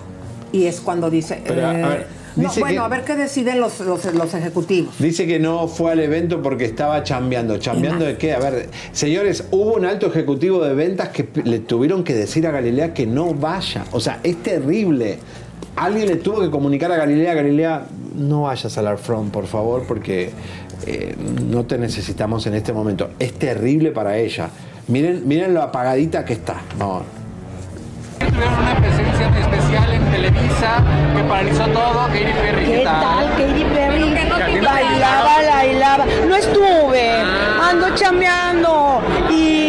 y es cuando dice, Pero, a eh, ver, no, dice bueno, que- a ver qué deciden los, los, los ejecutivos. Dice que no fue al evento porque estaba chambeando. ¿Chambeando de qué? A ver, señores, hubo un alto ejecutivo de ventas que le tuvieron que decir a Galilea que no vaya. O sea, es terrible. Alguien le tuvo que comunicar a Galilea, Galilea, no vayas al Art Front, por favor, porque eh, no te necesitamos en este momento. Es terrible para ella. Miren, miren lo apagadita que está. Vamos. Tuvieron una presencia muy especial en Televisa que paralizó todo. Katy Perry, ¿qué, ¿Qué tal, Katy Perry? Bailaba, bailaba. No estuve, ando chambeando. Y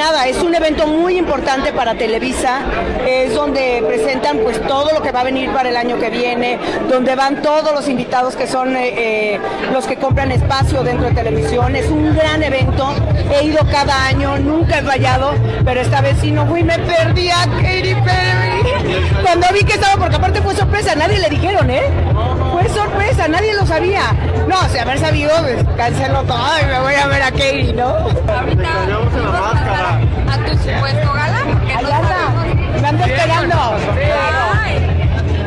nada, es un evento muy importante para Televisa. Es donde presentan pues todo lo que va a venir para el año que viene, donde van todos los invitados que son eh, eh, los que compran espacio dentro de televisión. Es un gran evento. He ido cada año, nunca he fallado, pero esta vez sí no fui, me perdí a Katy Perry. Cuando vi que estaba, porque aparte fue sorpresa, nadie le dijeron, ¿eh? Fue sorpresa, nadie lo sabía. No, si haber sabido, pues cancelo todo y me voy a ver a Katy, ¿no? A tu supuesto gala. Allá no anda, me ando esperando.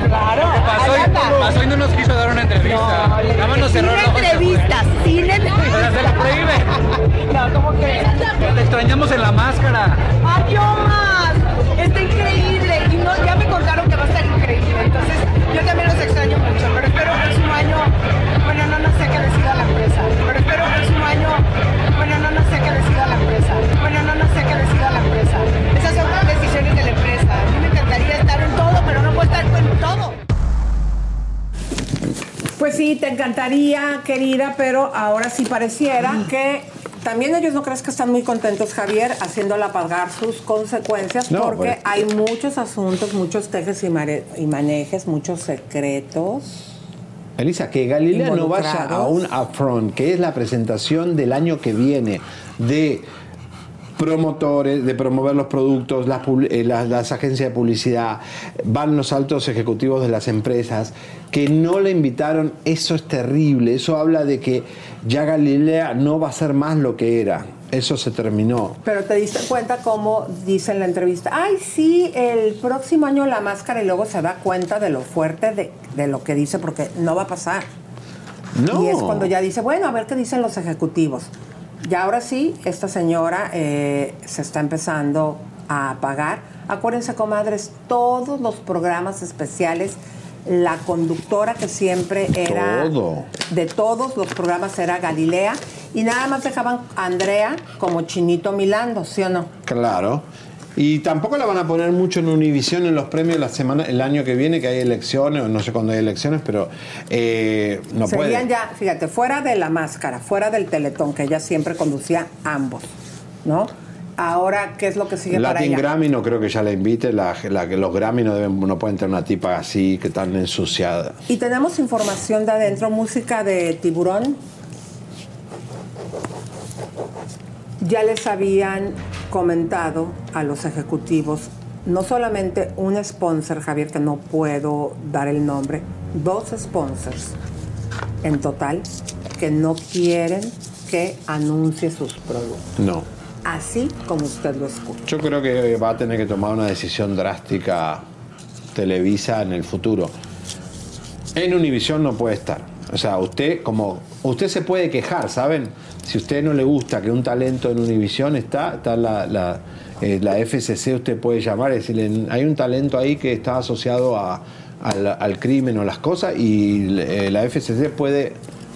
Claro, Pasó y, pasó y no nos quiso dar una entrevista. Nada más nos cerró Sin los entrevistas, sin entrevistas. Pero se la prohíbe. No, ¿cómo crees? Te extrañamos en la máscara. ¡Ay, yo más! Está increíble. Y no, ya me contaron que va a estar increíble. Entonces, yo también los extraño mucho. Pero espero el próximo año. Bueno, no, no sé qué decida la empresa. Pero espero el próximo año. Bueno, no, no sé qué decida la empresa. Bueno, no, no sé qué decida la empresa. Esas son las decisiones de la empresa. A mí me encantaría estar en todo, pero no puedo estar en todo. Pues sí, te encantaría, querida, pero ahora sí pareciera que también ellos no crees que están muy contentos, Javier, haciéndola pagar sus consecuencias, No, porque pues- hay muchos asuntos, muchos tejes y, mare- y manejes, muchos secretos. Elisa, que Galilea no vaya a un upfront, que es la presentación del año que viene de promotores, de promover los productos, las, eh, las, las agencias de publicidad, van los altos ejecutivos de las empresas, que no le invitaron, eso es terrible, eso habla de que ya Galilea no va a ser más lo que era, eso se terminó. Pero te diste cuenta cómo dice en la entrevista, ay, sí, el próximo año la máscara y luego se da cuenta de lo fuerte de, de lo que dice, porque no va a pasar. No. Y es cuando ya dice, bueno, a ver qué dicen los ejecutivos. Y ahora sí, esta señora eh, se está empezando a pagar. Acuérdense, comadres, todos los programas especiales La conductora que siempre era Todo. de todos los programas era Galilea y nada más dejaban a Andrea como Chinito Milando, ¿sí o no? Claro. Y tampoco la van a poner mucho en Univisión en los premios la semana, el año que viene, que hay elecciones, o no sé cuándo hay elecciones, pero eh, no Serían puede. ya, fíjate, fuera de la máscara, fuera del teletón, que ella siempre conducía ambos, ¿no? Ahora, ¿qué es lo que sigue para Latin ella? Grammy no creo que ya la invite, la, la- que los Grammy no, deben, no pueden tener una tipa así, que tan ensuciada. Y tenemos información de adentro, música de tiburón. Ya les habían comentado a los ejecutivos, no solamente un sponsor, Javier, que no puedo dar el nombre, dos sponsors en total que no quieren que anuncie sus productos. No. Así como usted lo escucha. Yo creo que va a tener que tomar una decisión drástica Televisa en el futuro. En Univisión no puede estar. O sea, usted como usted se puede quejar, ¿saben? Si a usted no le gusta que un talento en Univisión está, está la, la, eh, la FCC, usted puede llamar y decirle, hay un talento ahí que está asociado a- al, al crimen o las cosas y eh, la FCC puede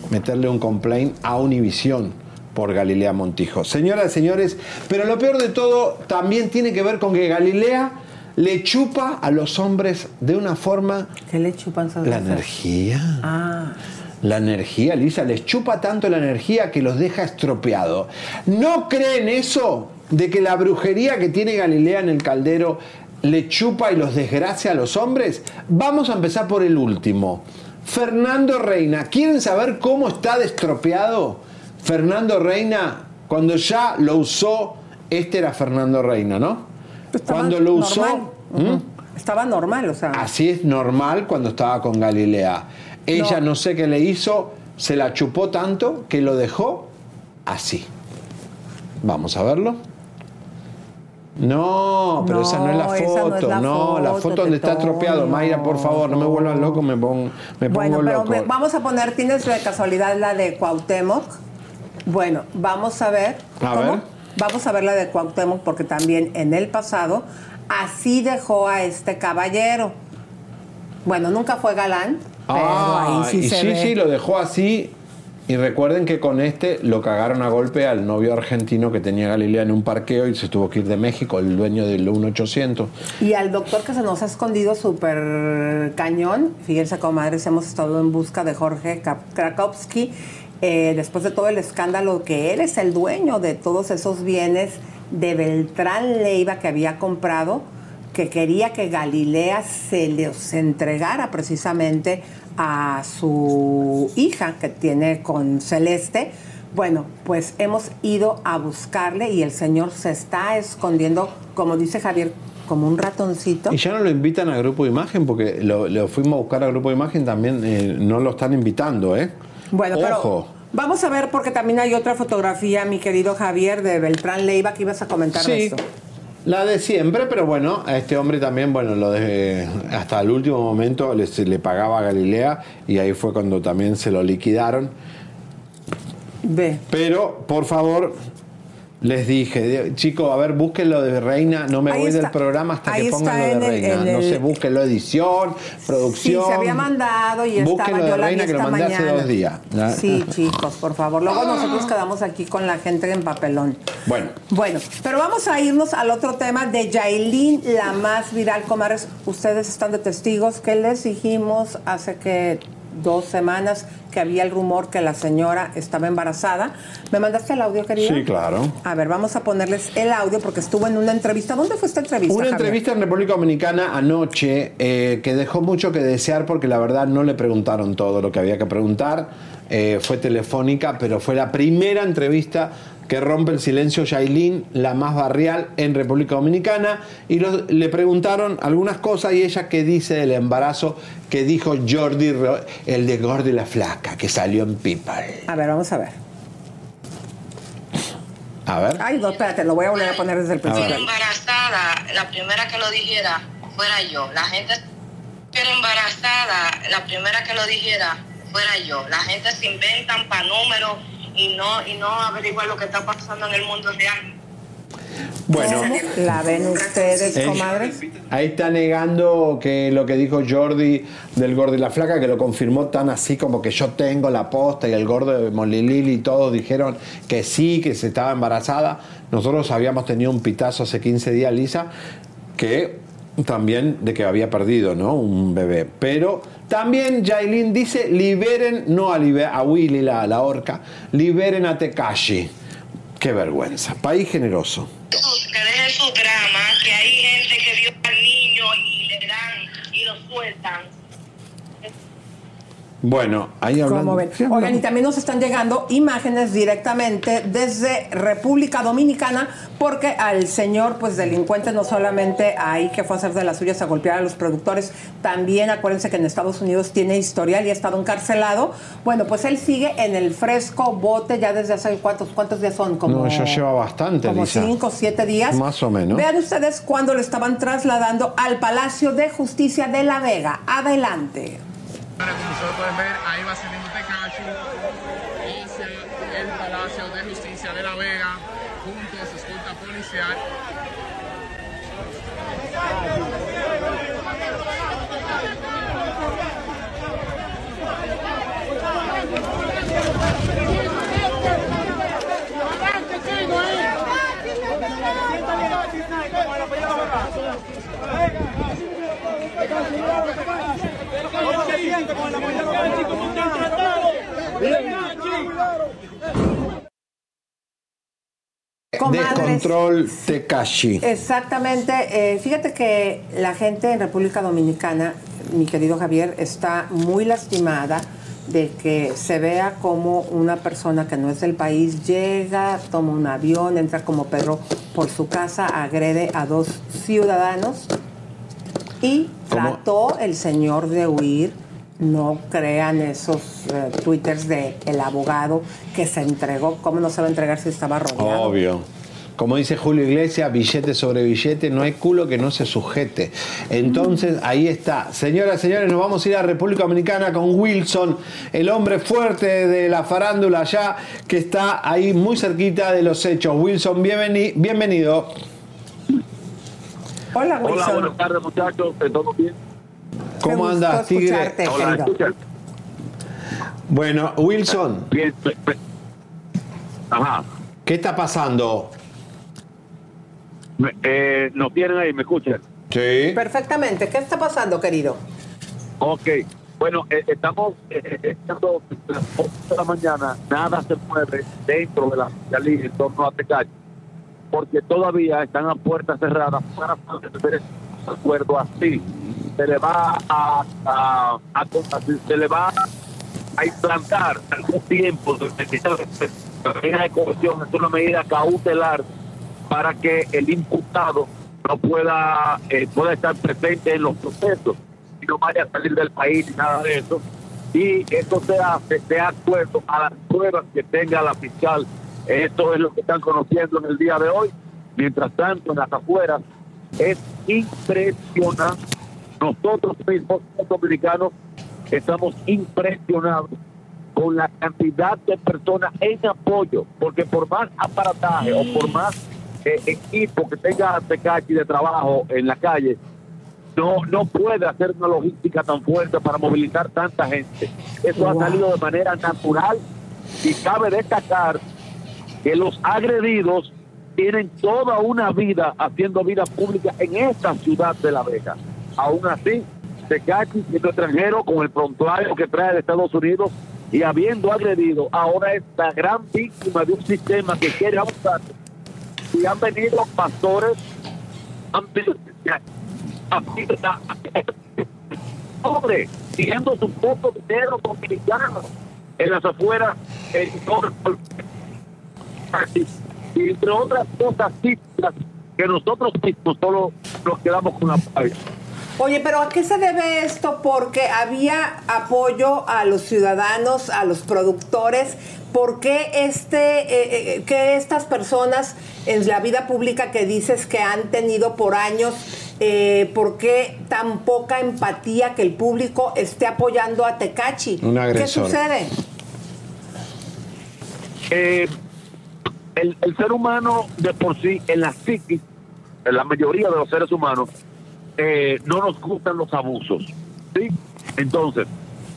meterle un complaint a Univisión por Galilea Montijo. Señoras y señores, pero lo peor de todo también tiene que ver con que Galilea le chupa a los hombres de una forma... ¿Qué le chupan? La energía. Ah. La energía, Lisa, les chupa tanto la energía que los deja estropeados. ¿No creen eso? De que la brujería que tiene Galilea en el caldero le chupa y los desgracia a los hombres. Vamos a empezar por el último. Fernando Reina. ¿Quieren saber cómo está destropeado Fernando Reina? Cuando ya lo usó, este era Fernando Reina, ¿no? Estaba Cuando lo usó... normal. ¿Mm? Estaba normal, o sea. Así es normal cuando estaba con Galilea. Ella no. sé qué le hizo, se la chupó tanto que lo dejó así. Vamos a verlo. No, pero esa no es la no es foto. la No, la foto, donde está tropeado. Mayra, por favor, no me vuelvan loco, me pongo, me pongo pero loco. me- vamos a poner, ¿tienes de casualidad la de Cuauhtémoc? Bueno, vamos a ver. A ¿Cómo? ver. Vamos a ver la de Cuauhtémoc porque también en el pasado así dejó a este caballero. Bueno, nunca fue galán, pero Ah, ahí sí y se sí, ve. sí, lo dejó así. Y recuerden que con este lo cagaron a golpe al novio argentino que tenía Galilea en un parqueo y se tuvo que ir de México, el dueño del 1800. Y al doctor que se nos ha escondido súper cañón, fíjense, comadres, hemos estado en busca de Jorge Krakowski, eh, después de todo el escándalo que él es el dueño de todos esos bienes de Beltrán Leiva que había comprado, que quería que Galilea se los entregara precisamente a su hija que tiene con Celeste. Bueno, pues hemos ido a buscarle y el señor se está escondiendo, como dice Javier, como un ratoncito. Y ya no lo invitan a Grupo Imagen porque lo, lo fuimos a buscar a Grupo Imagen también, eh, no lo están invitando, ¿eh? Bueno, pero Ojo. vamos a ver porque también hay otra fotografía, mi querido Javier, de Beltrán Leiva, que ibas a comentar de Sí, esto. La de siempre, pero bueno, a este hombre también, bueno, lo de, hasta el último momento le, se le pagaba a Galilea y ahí fue cuando también se lo liquidaron. Ve. Pero, por favor, les dije, chicos, a ver, busquen lo de Reina, no me Ahí voy está. del programa hasta Ahí que pongan lo de el- Reina. No el- se busquen lo edición, producción. Sí, se había mandado y estaba de yo la que lo mandé hace mañana. dos días. Sí, chicos, por favor. Luego nosotros quedamos aquí con la gente en papelón. Bueno, Bueno, pero vamos a irnos al otro tema de Yailin, la más viral, comadres. Ustedes están de testigos que les dijimos hace que dos semanas que había el rumor que la señora estaba embarazada. ¿Me mandaste el audio, querido? sí, claro. A ver, vamos a ponerles el audio porque estuvo en una entrevista. ¿Dónde fue esta entrevista? Una Javier? entrevista en República Dominicana anoche eh, que dejó mucho que desear porque la verdad no le preguntaron todo lo que había que preguntar. Eh, fue telefónica, pero fue la primera entrevista que rompe el silencio Yailin, la más barrial en República Dominicana, y los- le preguntaron algunas cosas y ella qué dice del embarazo que dijo Jordi, el de Gordi la Flaca, que salió en People. A ver, vamos a ver. A ver. Ay, no, espérate, lo voy a volver a poner desde el principio. Embarazada, la primera que lo dijera fuera yo. La gente estuviera embarazada, la primera que lo dijera fuera yo. La gente se inventan para números y no, y no averiguan lo que está pasando en el mundo real. Bueno. ¿Cómo la ven ustedes, comadres? Ahí está negando que lo que dijo Jordi del gordo y la flaca, que lo confirmó tan así como que yo tengo la posta y el gordo de Molilili y todos dijeron que sí, que se estaba embarazada. Nosotros habíamos tenido un pitazo hace 15 días, Lisa, que también de que había perdido, ¿no? Un bebé. Pero también Yailin dice, liberen, no a, libe- a Willy, la, la orca, liberen a Tekashi. Qué vergüenza. País generoso. que deje su drama, que hay gente que vio al niño y le dan y lo sueltan. Bueno, ahí hablando. Oigan, y también nos están llegando imágenes directamente desde República Dominicana, porque al señor, pues delincuente, no solamente ahí que fue a hacer de las suyas a golpear a los productores, también acuérdense que en Estados Unidos tiene historial y ha estado encarcelado. Bueno, pues él sigue en el fresco bote ya desde hace cuántos, cuántos días son, como, no, ya lleva bastante, como Lisa. cinco siete días. Más o menos. Vean ustedes cuando lo estaban trasladando al Palacio de Justicia de La Vega. Adelante. Como ustedes pueden ver, ahí va saliendo Tekashi hacia el Palacio de Justicia de La Vega, junto a su escolta policial. Comadres. Descontrol Tekashi. Exactamente. Eh, fíjate que la gente en República Dominicana, mi querido Javier, está muy lastimada de que se vea como una persona que no es del país llega, toma un avión, entra como perro por su casa, agrede a dos ciudadanos y trató el señor de huir. No crean esos eh, twitters de el abogado que se entregó. ¿Cómo no se va a entregar si estaba rodeado? Obvio. Como dice Julio Iglesias, billete sobre billete, no hay culo que no se sujete. Entonces, ahí está. Señoras, señores, nos vamos a ir a República Dominicana con Wilson, el hombre fuerte de la farándula allá, que está ahí muy cerquita de los hechos. Wilson, bienveni- bienvenido. Hola, Hola, Wilson. buenas tardes muchachos, ¿todo bien? ¿Cómo andas, Tigre? Hola. Bueno, Wilson. Bien, Ajá. ¿Qué está pasando? Me- eh, ¿Nos tienen ahí? ¿Me escuchan? Sí. Perfectamente. ¿Qué está pasando, querido? Ok. Bueno, eh, estamos eh, eh, estando a las 8 de la mañana, nada se mueve dentro de la fiscalía en torno a Tecachi, porque todavía están a puertas cerradas para poder hacer un acuerdo así. Se le va a, a- a- se le va a implantar algún tiempo de medida de coerción, es una medida cautelar para que el imputado no pueda eh, pueda estar presente en los procesos y no vaya a salir del país ni nada de eso. Y esto se hace de acuerdo a las pruebas que tenga la fiscal. Esto es lo que están conociendo en el día de hoy. Mientras tanto, en las afueras, es impresionante. Nosotros mismos, los dominicanos, estamos impresionados con la cantidad de personas en apoyo, porque por más aparataje o por más eh, equipo que tenga Tecachi de trabajo en la calle, no, no puede hacer una logística tan fuerte para movilizar tanta gente. Eso ha salido de manera natural y cabe destacar que los agredidos tienen toda una vida haciendo vida pública en esta ciudad de La Vega. Aún así, Tecachi, siendo extranjero, con el prontuario que trae de Estados Unidos y habiendo agredido, ahora es la gran víctima de un sistema que quiere abusar. Y han venido pastores, han venido hombre, siguiendo su poco dinero dominicano en las afueras, en y entre otras cosas que nosotros mismos solo nos quedamos con la playa. Oye, pero ¿a qué se debe esto? Porque había apoyo a los ciudadanos, a los productores. ¿Por qué este, eh, eh, que estas personas en la vida pública que dices que han tenido por años, eh, por qué tan poca empatía que el público esté apoyando a Tecachi? Un ¿Qué sucede? Eh, el, el ser humano de por sí, en la psiquis, en la mayoría de los seres humanos, eh, no nos gustan los abusos. ¿sí? Entonces,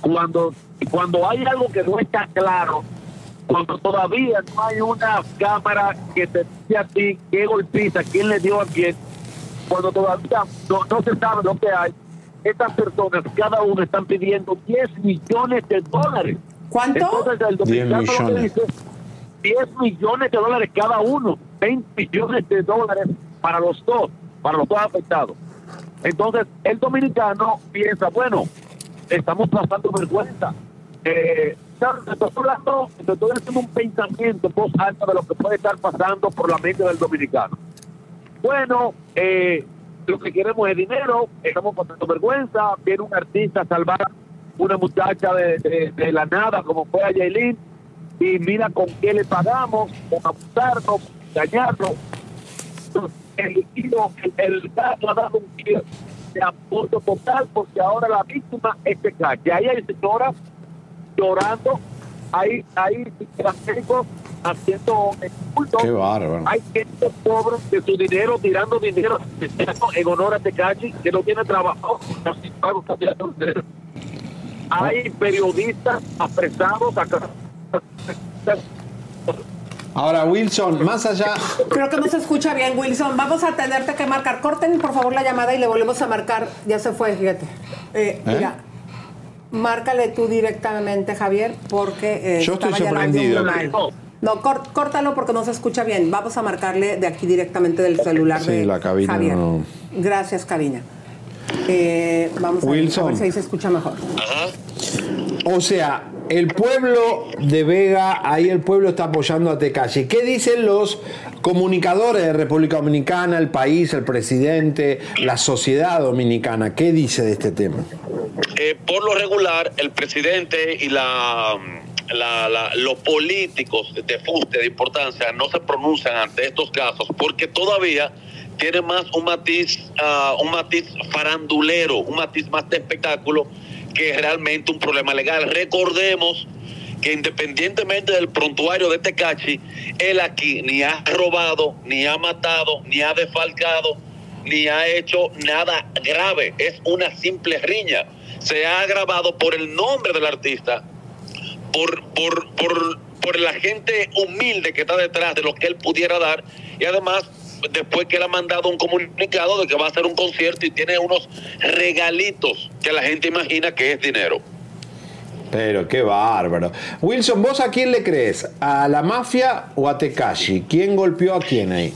cuando, cuando hay algo que no está claro, cuando todavía no hay una cámara que te dice a ti qué golpiza, quién le dio a quién, cuando todavía no, no se sabe lo que hay, estas personas, cada uno están pidiendo 10 millones de dólares. ¿Cuánto? Entonces, el 10 dominicano lo que millones. dice, 10 millones de dólares cada uno, 20 millones de dólares para los dos, para los dos afectados. Entonces, el dominicano piensa, bueno, estamos pasando vergüenza. Eh, haciendo un pensamiento en voz alta de lo que puede estar pasando por la mente del dominicano. Bueno, eh, lo que queremos es dinero, estamos pasando vergüenza, viene un artista a salvar una muchacha de, la nada como fue a Yailin y mira con qué le pagamos, con abusarnos, engañarnos. El, giro, el, caso ha dado un giro de apoyo total porque ahora la víctima es de calle. Ahí hay señoras llorando, hay, hay médicos haciendo. Hay gente pobre de su dinero tirando dinero en honor a Tecachi que no tiene trabajo. Hay periodistas apresados acá. Ahora, Wilson, más allá. Creo que no se escucha bien, Wilson. Vamos a tenerte que marcar. Corten, por favor, la llamada y le volvemos a marcar. Ya se fue, fíjate. Eh, Mira, márcale tú directamente, Javier, porque eh, Yo estoy sorprendido. No, cór- córtalo porque no se escucha bien. Vamos a marcarle de aquí directamente del celular Sí, de la cabina Javier. no. Gracias, cabina. Eh, vamos a ver, a Wilson. ver si ahí se escucha mejor. O sea, el pueblo de Vega, ahí el pueblo está apoyando a Tecachi. ¿Qué dicen los comunicadores de República Dominicana, el país, el presidente, la sociedad dominicana? ¿Qué dice de este tema? Eh, por lo regular, el presidente y la, la- la- los políticos de fuste, de importancia, no se pronuncian ante estos casos porque todavía tiene más un matiz, ah, un matiz farandulero, un matiz más de espectáculo que realmente un problema legal. Recordemos que independientemente del prontuario de Tecachi, él aquí ni ha robado, ni ha matado, ni ha defalcado, ni ha hecho nada grave. Es una simple riña. Se ha agravado por el nombre del artista, por, por, por, por la gente humilde que está detrás de lo que él pudiera dar y además después que él ha mandado un comunicado de que va a hacer un concierto y tiene unos regalitos que la gente imagina que es dinero. Pero qué bárbaro. Wilson, ¿vos a quién le crees? ¿A la mafia o a Tecachi? ¿Quién golpeó a quién ahí?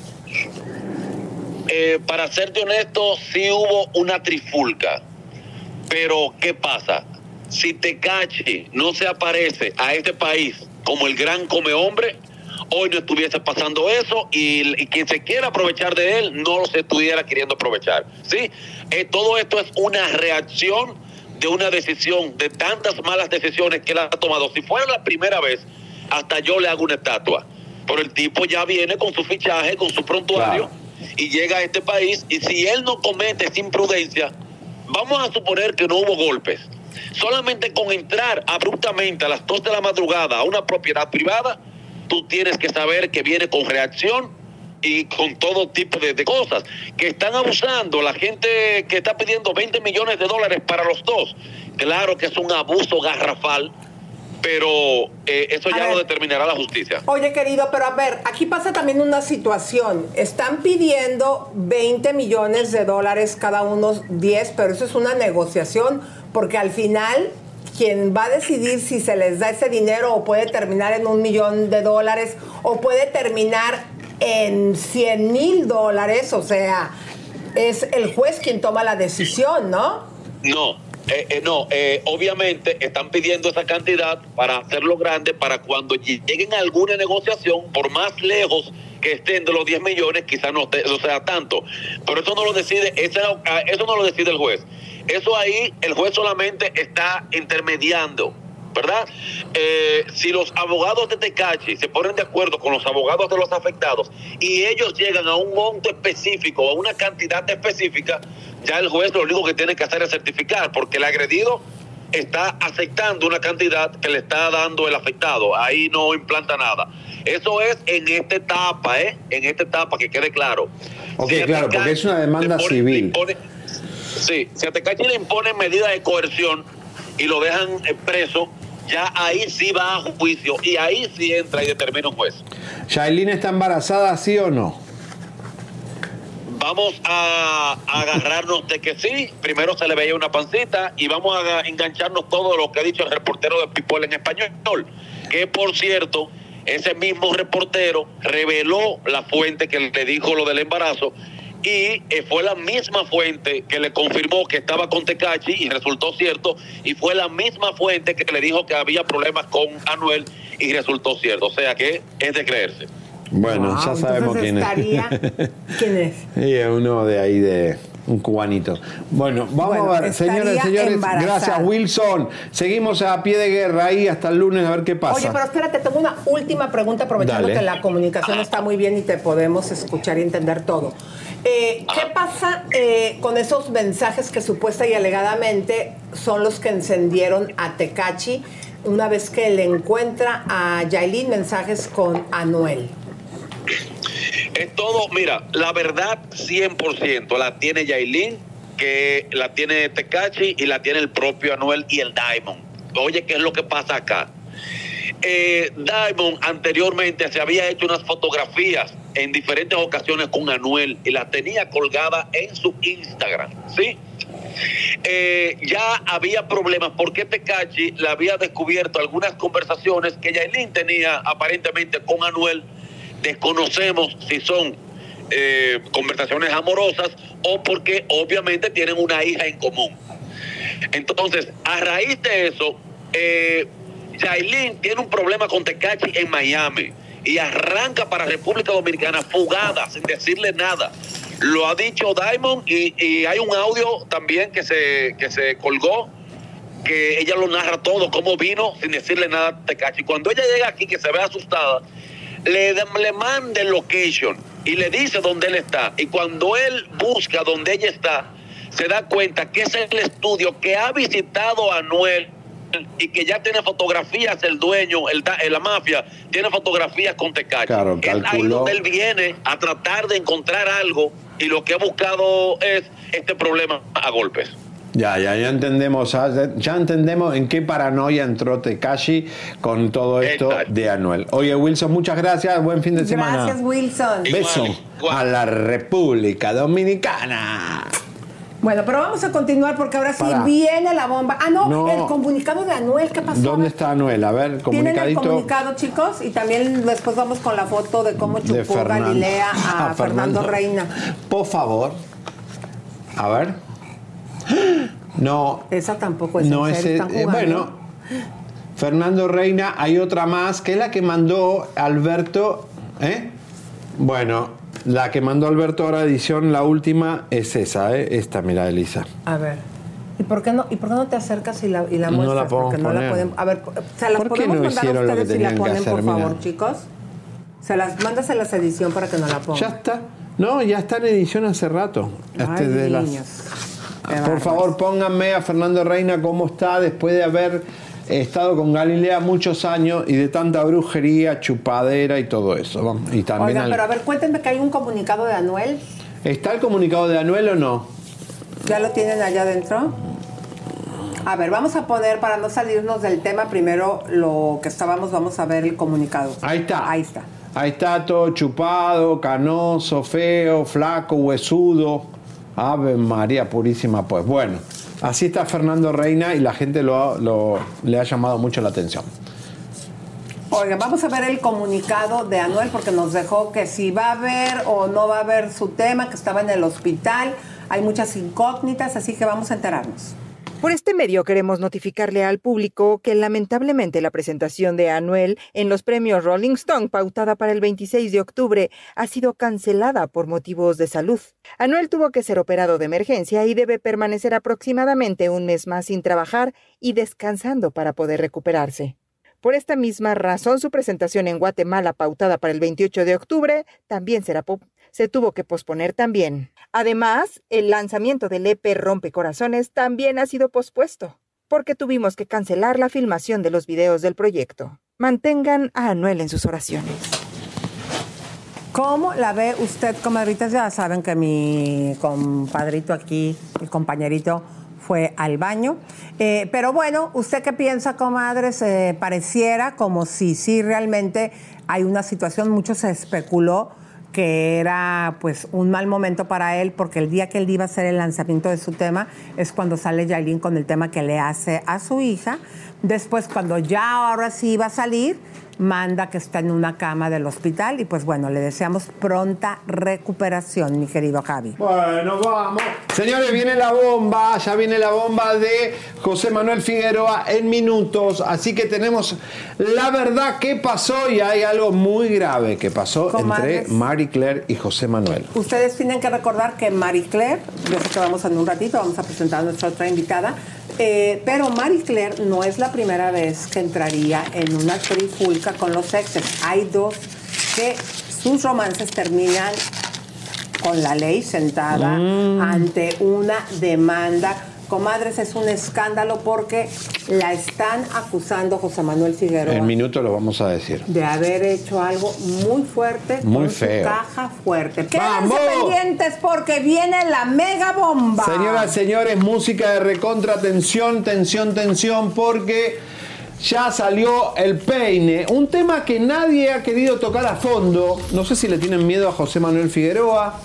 Eh, para serte honesto, sí hubo una trifulca. Pero, ¿qué pasa? Si Tecachi no se aparece a este país como el gran come hombre, hoy no estuviese pasando eso y, y quien se quiera aprovechar de él no lo se estuviera queriendo aprovechar. ¿sí? Eh, todo esto es una reacción de una decisión, de tantas malas decisiones que él ha tomado. Si fuera la primera vez, hasta yo le hago una estatua. Pero el tipo ya viene con su fichaje, con su prontuario y llega a este país y si él no comete esa imprudencia, vamos a suponer que no hubo golpes. Solamente con entrar abruptamente a las 2 de la madrugada a una propiedad privada, tú tienes que saber que viene con reacción y con todo tipo de, de cosas. Que están abusando, la gente que está pidiendo 20 millones de dólares para los dos. Claro que es un abuso garrafal, pero eh, eso ya lo determinará la justicia. Oye, querido, pero a ver, aquí pasa también una situación. Están pidiendo 20 millones de dólares cada uno, 10, pero eso es una negociación, porque al final quien va a decidir si se les da ese dinero o puede terminar en un millón de dólares o puede terminar en 100 mil dólares, o sea, es el juez quien toma la decisión, ¿no? No, eh, eh, no, eh, obviamente están pidiendo esa cantidad para hacerlo grande, para cuando lle- lleguen a alguna negociación, por más lejos que estén de los 10 millones, quizás no, no sea tanto. Pero eso no lo decide, ah, eso no lo decide el juez. Eso ahí el juez solamente está intermediando. ¿Verdad? Eh, si los abogados de Tecachi se ponen de acuerdo con los abogados de los afectados y ellos llegan a un monto específico, a una cantidad específica, ya el juez lo único que tiene que hacer es certificar, porque el agredido está aceptando una cantidad que le está dando el afectado. Ahí no implanta nada. Eso es en esta etapa, ¿eh? En esta etapa, que quede claro. Ok, Si claro, porque es una demanda pone- civil. pone- sí, si a Tecachi le imponen medidas de coerción y lo dejan eh, preso, ya ahí sí va a juicio y ahí sí entra y determina un juez. ¿Yailin está embarazada, sí o no? Vamos a, a agarrarnos de que sí, primero se le veía una pancita y vamos a engancharnos todo lo que ha dicho el reportero de People en español, que por cierto, ese mismo reportero reveló la fuente que le dijo lo del embarazo y eh, fue la misma fuente que le confirmó que estaba con Tecachi y resultó cierto y fue la misma fuente que le dijo que había problemas con Anuel y resultó cierto, o sea que es de creerse. Bueno, Wow, ya sabemos quién es. ¿Quién es? Y es uno de ahí de un cubanito. Bueno, vamos Bueno, a ver, señoras y señores, embarazada. gracias Wilson. Seguimos a pie de guerra ahí hasta el lunes a ver qué pasa. Oye, pero espérate, tengo una última pregunta, aprovechando Dale. que la comunicación está muy bien y te podemos escuchar y entender todo. Eh, ¿Qué pasa eh, con esos mensajes que supuesta y alegadamente son los que encendieron a Tecachi una vez que le encuentra a Yailin mensajes con Anuel? Es todo, mira, la verdad 100% la tiene Yailin, que la tiene Tecachi y la tiene el propio Anuel y el Diamond. Oye, ¿qué es lo que pasa acá? Eh, Diamond anteriormente se había hecho unas fotografías en diferentes ocasiones con Anuel y las tenía colgadas en su Instagram, ¿sí? Eh, ya había problemas porque Tecachi le había descubierto algunas conversaciones que Yailin tenía aparentemente con Anuel. Desconocemos si son eh, conversaciones amorosas o porque obviamente tienen una hija en común. Entonces, a raíz de eso, eh, tiene un problema con Tecachi en Miami y arranca para República Dominicana fugada, sin decirle nada. Lo ha dicho Diamond y, y hay un audio también que se, que se colgó que ella lo narra todo, cómo vino sin decirle nada a Tecachi. Cuando ella llega aquí, que se ve asustada, le, le manda el location y le dice dónde él está. Y cuando él busca dónde ella está, se da cuenta que es el estudio que ha visitado a Anuel y que ya tiene fotografías el dueño, el, la mafia, tiene fotografías con Tecachi. Claro, es ahí donde él viene a tratar de encontrar algo y lo que ha buscado es este problema a golpes. Ya, ya, ya entendemos, ah, ya- entendemos en qué paranoia entró Tekashi con todo esto de Anuel. Oye, Wilson, muchas gracias, buen fin de semana. Gracias, Wilson. Beso a la República Dominicana. Bueno, pero vamos a continuar porque ahora sí Para. viene la bomba. Ah, no, No. el comunicado de Anuel, ¿qué pasó? ¿Dónde está Anuel? A ver, Tienen el comunicadito comunicado, chicos, y también después vamos con la foto de cómo de chupó Fernando. Galilea a, A Fernando. Fernando. Reina. Por favor. A ver. No, Esa tampoco es no es. eh, bueno, Fernando Reina, hay otra más, que es la que mandó Alberto. ¿eh? Bueno, la que mandó Alberto ahora edición, la última, es esa, ¿eh? esta, mira, Elisa. A ver. ¿Y por qué no, y por qué no te acercas y la, y la No la muestras? podemos Porque no la podemos. A ver, se las ¿Por qué podemos no mandar a hicieron lo que ustedes y la que ponen, hacer? por favor, chicos. Se las mándaselas a edición para que nos la pongan. Ya está. No, ya está en edición hace rato. Este Ay, de las- niños. Qué Por favor, pónganme a Fernando Reina cómo está después de haber estado con Galilea muchos años y de tanta brujería, chupadera y todo eso. Vamos, Y también Oigan, al- pero a ver, cuéntenme que hay un comunicado de Anuel. ¿Está el comunicado de Anuel o no? ¿Ya lo tienen allá adentro? A ver, vamos a poner, para no salirnos del tema, primero lo que estábamos, vamos a ver el comunicado. Ahí está. Ahí está. Ahí está todo chupado, canoso, feo, flaco, huesudo. Ave María Purísima, pues bueno. Así está Fernando Reina y la gente lo, lo- le ha llamado mucho la atención. Oigan, vamos a ver el comunicado de Anuel porque nos dejó que si va a haber o no va a haber su tema, que estaba en el hospital. Hay muchas incógnitas, así que vamos a enterarnos. Por este medio queremos notificarle al público que lamentablemente la presentación de Anuel en los premios Rolling Stone pautada para el 26 de octubre ha sido cancelada por motivos de salud. Anuel tuvo que ser operado de emergencia y debe permanecer aproximadamente un mes más sin trabajar y descansando para poder recuperarse. Por esta misma razón, su presentación en Guatemala pautada para el 28 de octubre también será se tuvo que posponer también. Además, el lanzamiento del EP Rompecorazones también ha sido pospuesto, porque tuvimos que cancelar la filmación de los videos del proyecto. mantengan a Anuel en sus oraciones. ¿Cómo la ve usted, comadritas? Ya saben que mi compadrito aquí, el compañerito, fue al baño. Eh, pero bueno, ¿usted qué piensa, comadres? Eh, pareciera como si sí realmente hay una situación, mucho se especuló que era pues un mal momento para él porque el día que él iba a hacer el lanzamiento de su tema es cuando sale Yailin con el tema que le hace a su hija. Después cuando ya ahora sí iba a salir, manda que está en una cama del hospital y pues bueno, le deseamos pronta recuperación, mi querido Javi. Bueno, vamos. Señores, viene la bomba, ya viene la bomba de José Manuel Figueroa en minutos, así que tenemos la verdad que pasó y hay algo muy grave que pasó Comadres. entre Marie Claire y José Manuel. Ustedes tienen que recordar que Marie Claire, yo sé que vamos en un ratito, vamos a presentar a nuestra otra invitada, eh, pero Marie Claire no es la primera vez que entraría en una trifulca con los exes. Hay dos que sus romances terminan con la ley sentada Mm. ante una demanda. Comadres, es un escándalo porque la están acusando José Manuel Figueroa En minutos lo vamos a decir. de haber hecho algo muy fuerte Muy con feo. su caja fuerte. Quédense ¡Vamos! pendientes porque viene la mega bomba. Señoras, señores, música de recontra, tensión, tensión, tensión, porque ya salió el peine. Un tema que nadie ha querido tocar a fondo. No sé si le tienen miedo a José Manuel Figueroa.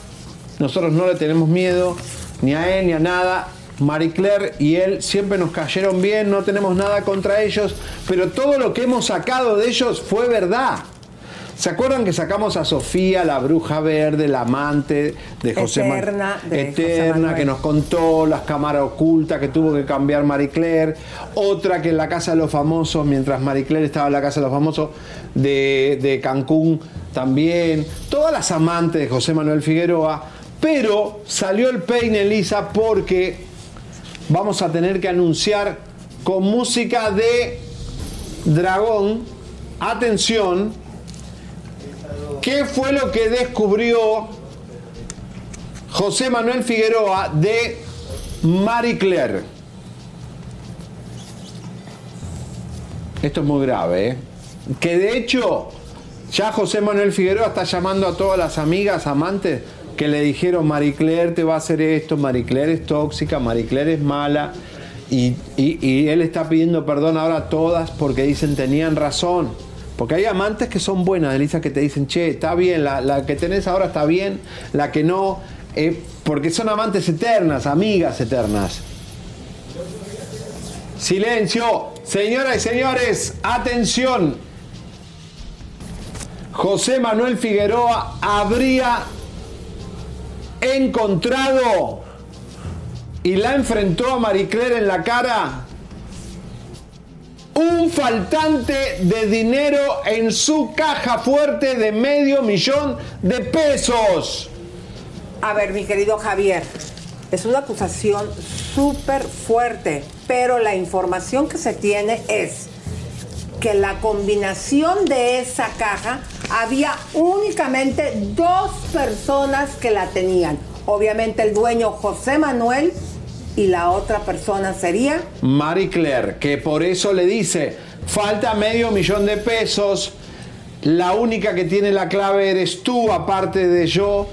Nosotros no le tenemos miedo, ni a él, ni a nada. Marie Claire y él siempre nos cayeron bien, no tenemos nada contra ellos, pero todo lo que hemos sacado de ellos fue verdad. ¿Se acuerdan que sacamos a Sofía, la bruja verde, la amante de José Ma- Eterna de Eterna, que nos contó las cámaras ocultas que tuvo que cambiar Marie Claire. Otra que en la Casa de los Famosos, mientras Marie Claire estaba en la Casa de los Famosos de, de Cancún también. Todas las amantes de José Manuel Figueroa. Pero salió el peine, Elisa, porque vamos a tener que anunciar con música de Dragón. Atención. ¿Qué fue lo que descubrió José Manuel Figueroa de Marie Claire? Esto es muy grave, ¿eh? Que de hecho, ya José Manuel Figueroa está llamando a todas las amigas, amantes, que le dijeron, Marie Claire te va a hacer esto, Marie Claire es tóxica, Marie Claire es mala. Y, y- él está pidiendo perdón ahora a todas porque dicen tenían razón. Porque hay amantes que son buenas, Elisa, que te dicen, che, está bien, la, la que tenés ahora está bien, la que no, eh, porque son amantes eternas, amigas eternas. Silencio, señoras y señores, atención. José Manuel Figueroa habría encontrado y la enfrentó a Marie Claire en la cara un faltante de dinero en su caja fuerte de medio millón de pesos. A ver, mi querido Javier, es una acusación súper fuerte, pero la información que se tiene es que la combinación de esa caja había únicamente dos personas que la tenían. Obviamente el dueño José Manuel y la otra persona sería Marie Claire, que por eso le dice, falta medio millón de pesos, la única que tiene la clave eres tú, aparte de yo,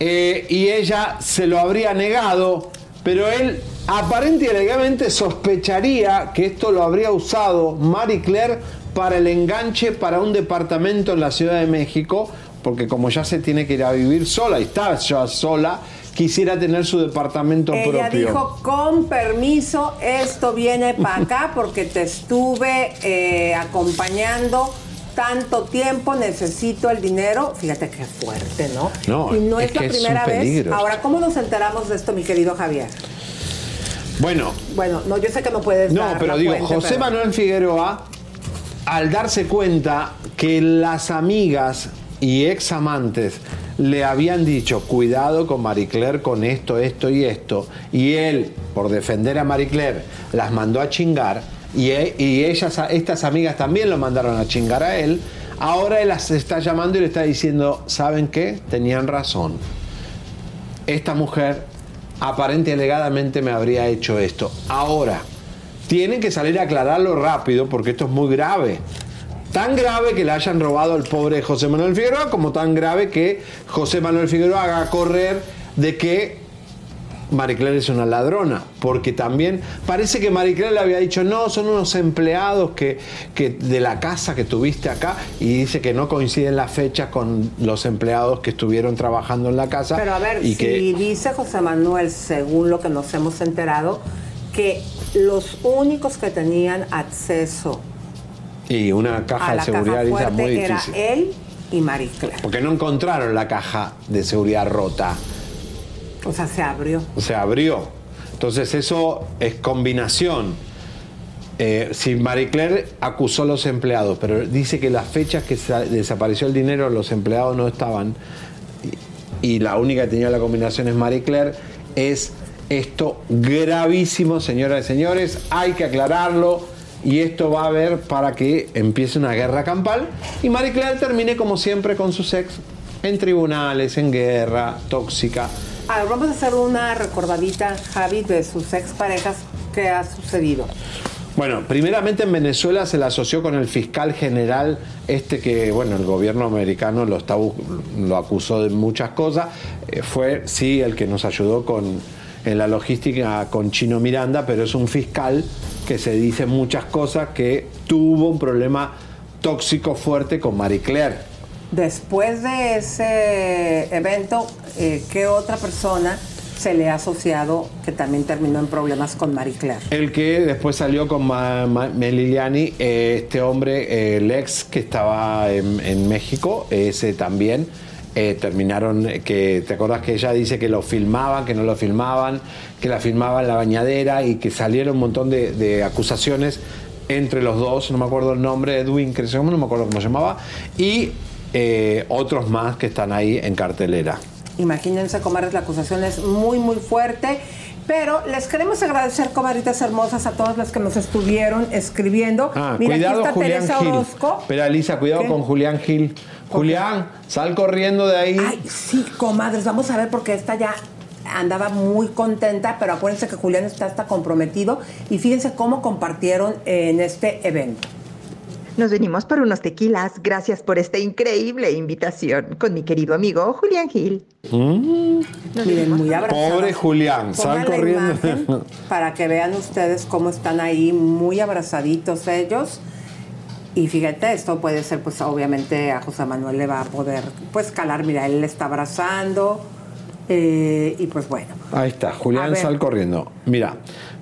eh, y ella se lo habría negado, pero él aparente y alegadamente sospecharía que esto lo habría usado Marie Claire para el enganche para un departamento en la Ciudad de México, porque como ya se tiene que ir a vivir sola y está ya sola, quisiera tener su departamento Ella propio. dijo, con permiso, esto viene para acá porque te estuve eh, acompañando tanto tiempo, necesito el dinero. Fíjate qué fuerte, ¿no? No, y no es es, la que es un primera vez. Ahora, ¿cómo nos enteramos de esto, mi querido Javier? Bueno, Bueno, no, yo sé que no puedes No, dar pero digo, fuente, José pero- Manuel Figueroa, al darse cuenta que las amigas y ex amantes le habían dicho, cuidado con Marie Claire con esto, esto y esto, y él, por defender a Marie Claire, las mandó a chingar, y, e- y ellas, estas amigas también lo mandaron a chingar a él, ahora él las está llamando y le está diciendo, ¿saben qué? Tenían razón esta mujer aparente y alegadamente me habría hecho esto. Ahora, tienen que salir a aclararlo rápido porque esto es muy grave. Tan grave que le hayan robado al pobre José Manuel Figueroa, como tan grave que José Manuel Figueroa haga correr de que Marie Claire es una ladrona, porque también parece que Marie Claire le había dicho, no, son unos empleados que, que de la casa que tuviste acá, y dice que no coinciden las fechas con los empleados que estuvieron trabajando en la casa. Pero a ver, y si que dice José Manuel, según lo que nos hemos enterado, que los únicos que tenían acceso y una caja a de seguridad caja fuerte muy era difícil. él y Marie Claire. Porque no encontraron la caja de seguridad rota. O sea, se abrió. se abrió. Entonces eso es combinación. Eh, si Marie Claire acusó a los empleados, pero dice que las fechas que sa- desapareció el dinero los empleados no estaban y, y la única que tenía la combinación es Marie Claire, es esto gravísimo, señoras y señores, hay que aclararlo y esto va a haber para que empiece una guerra campal y Marie Claire termine como siempre con su ex en tribunales, en guerra, tóxica. A ver, vamos a hacer una recordadita, Javi, de sus exparejas. ¿Qué ha sucedido? Bueno, primeramente en Venezuela se le asoció con el fiscal general, este que, bueno, el gobierno americano lo, está, lo acusó de muchas cosas. Eh, fue, sí, el que nos ayudó con, en la logística con Chino Miranda, pero es un fiscal que se dice muchas cosas que tuvo un problema tóxico fuerte con Marie Claire. Después de ese evento, eh, ¿qué otra persona se le ha asociado que también terminó en problemas con Marie Claire? El que después salió con Ma- Ma- Meliliani, eh, este hombre, eh, el ex que estaba en, en México, ese también. Eh, terminaron, eh, que te acuerdas que ella dice que lo filmaban, que no lo filmaban, que la filmaban en la bañadera y que salieron un montón de, acusaciones entre los dos, no me acuerdo el nombre, Edwin, que no me acuerdo cómo se llamaba, y eh, otros más que están ahí en cartelera. Imagínense, comadres, la acusación es muy, muy fuerte. Pero les queremos agradecer, comadritas hermosas, a todas las que nos estuvieron escribiendo. Ah, Mira, cuidado, aquí está Julián Teresa Gil. Orozco. Espera, Lisa, cuidado ¿Qué? con Julián Gil. Julián, sal corriendo de ahí. Ay, sí, comadres, vamos a ver porque esta ya andaba muy contenta, pero acuérdense que Julián está hasta comprometido y fíjense cómo compartieron en este evento. Nos venimos por unos tequilas. Gracias por esta increíble invitación con mi querido amigo Julián Gil. Miren, muy abrazados. Mm. Pobre Julián, sal Pongan la corriendo. imagen para que vean ustedes cómo están ahí muy abrazaditos ellos. Y fíjate, esto puede ser, pues obviamente a José Manuel le va a poder, pues calar, mira, él le está abrazando. eh, y pues bueno, Ahí está, Julián, sal corriendo. Mira,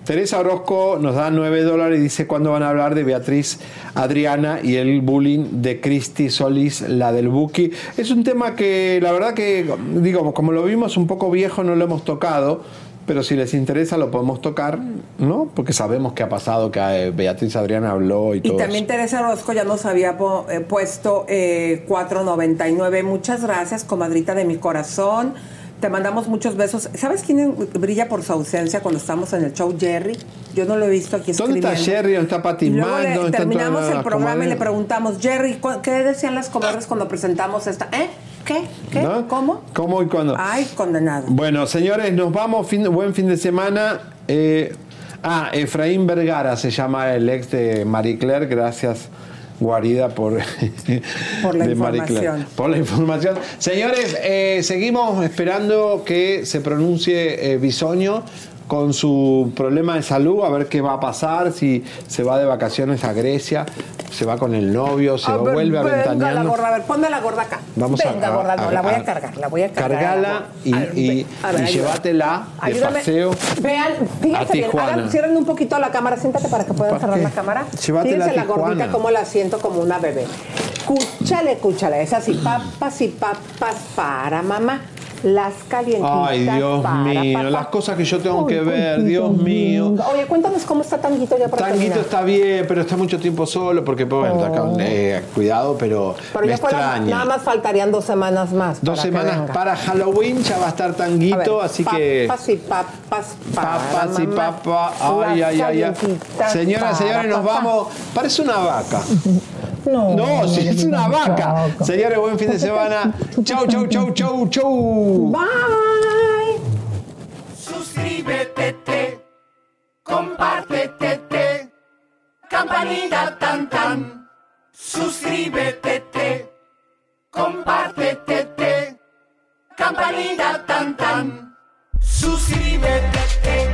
Teresa Orozco nos da 9 dólares y dice cuándo van a hablar de Beatriz Adriana y el bullying de Cristi Solís, la del Buki. Es un tema que la verdad que, digo, como lo vimos un poco viejo, no lo hemos tocado. Pero si les interesa lo podemos tocar, ¿no? Porque sabemos que ha pasado, que eh, Beatriz Adriana habló y Y todo también Teresa Orozco ya nos había eh, puesto eh, 4.99. Muchas gracias, comadrita de mi corazón. Te mandamos muchos besos. ¿Sabes quién brilla por su ausencia cuando estamos en el show? Jerry. Yo no lo he visto aquí ¿Dónde escribiendo. está Jerry? ¿Dónde está Pati luego ¿Dónde terminamos el programa y le preguntamos, Jerry, ¿cu- ¿qué decían las comadres cuando presentamos esta? ¿Eh? ¿Qué? ¿Qué? ¿No? ¿Cómo? ¿Cómo y cuándo? Ay, condenado. Bueno, señores, nos vamos. Fin, buen fin de semana. Eh, ah, Efraín Vergara se llama el ex de Marie Claire. Gracias, Guarida, por, Por la de Marie Claire. información. Por la información. Señores, eh, seguimos esperando que se pronuncie eh, Bisoño con su problema de salud, a ver qué va a pasar, si se va de vacaciones a Grecia, se va con el novio, se A ver, vuelve a venga la ventaneando. gorda, a ver, ponme la gorda acá. Vamos a- venga, a- gorda, no, a- la voy a, a- cargar, la voy a cargar. Cargala y, A y- a ver, y llévatela de Ayúdame. paseo. Vean, a fíjense bien, hagan, cierren un poquito la cámara, siéntate para que puedan cerrar qué? la cámara. Llévatela a Fíjense la gordita cómo la siento como una bebé. Cúchale, cúchale, es así, papas y papas para mamá. Las calientitas Ay, Dios para mío, las cosas que yo tengo que ver, Dios mío. Oye, cuéntanos cómo está Tanguito ya para Tanguito terminar. está bien, pero está mucho tiempo solo porque, pues, bueno, está con- eh, cuidado, pero, Pero me extraña. nada más faltarían dos semanas más. Dos semanas venga. para Halloween ya va a estar Tanguito, A ver, así que... Papas y papas para Papas y papas, ay, ay, ay, ay. Señoras, señores, nos vamos. Parece una vaca. No, si es una vaca. Señores, buen fin de semana. Chau, chau, chau, chau, chau. Bye. Suscríbete, te, compártete, te, campanita tan tan. Suscríbete, te, compártete, te, campanita tan tan. Suscríbete, te.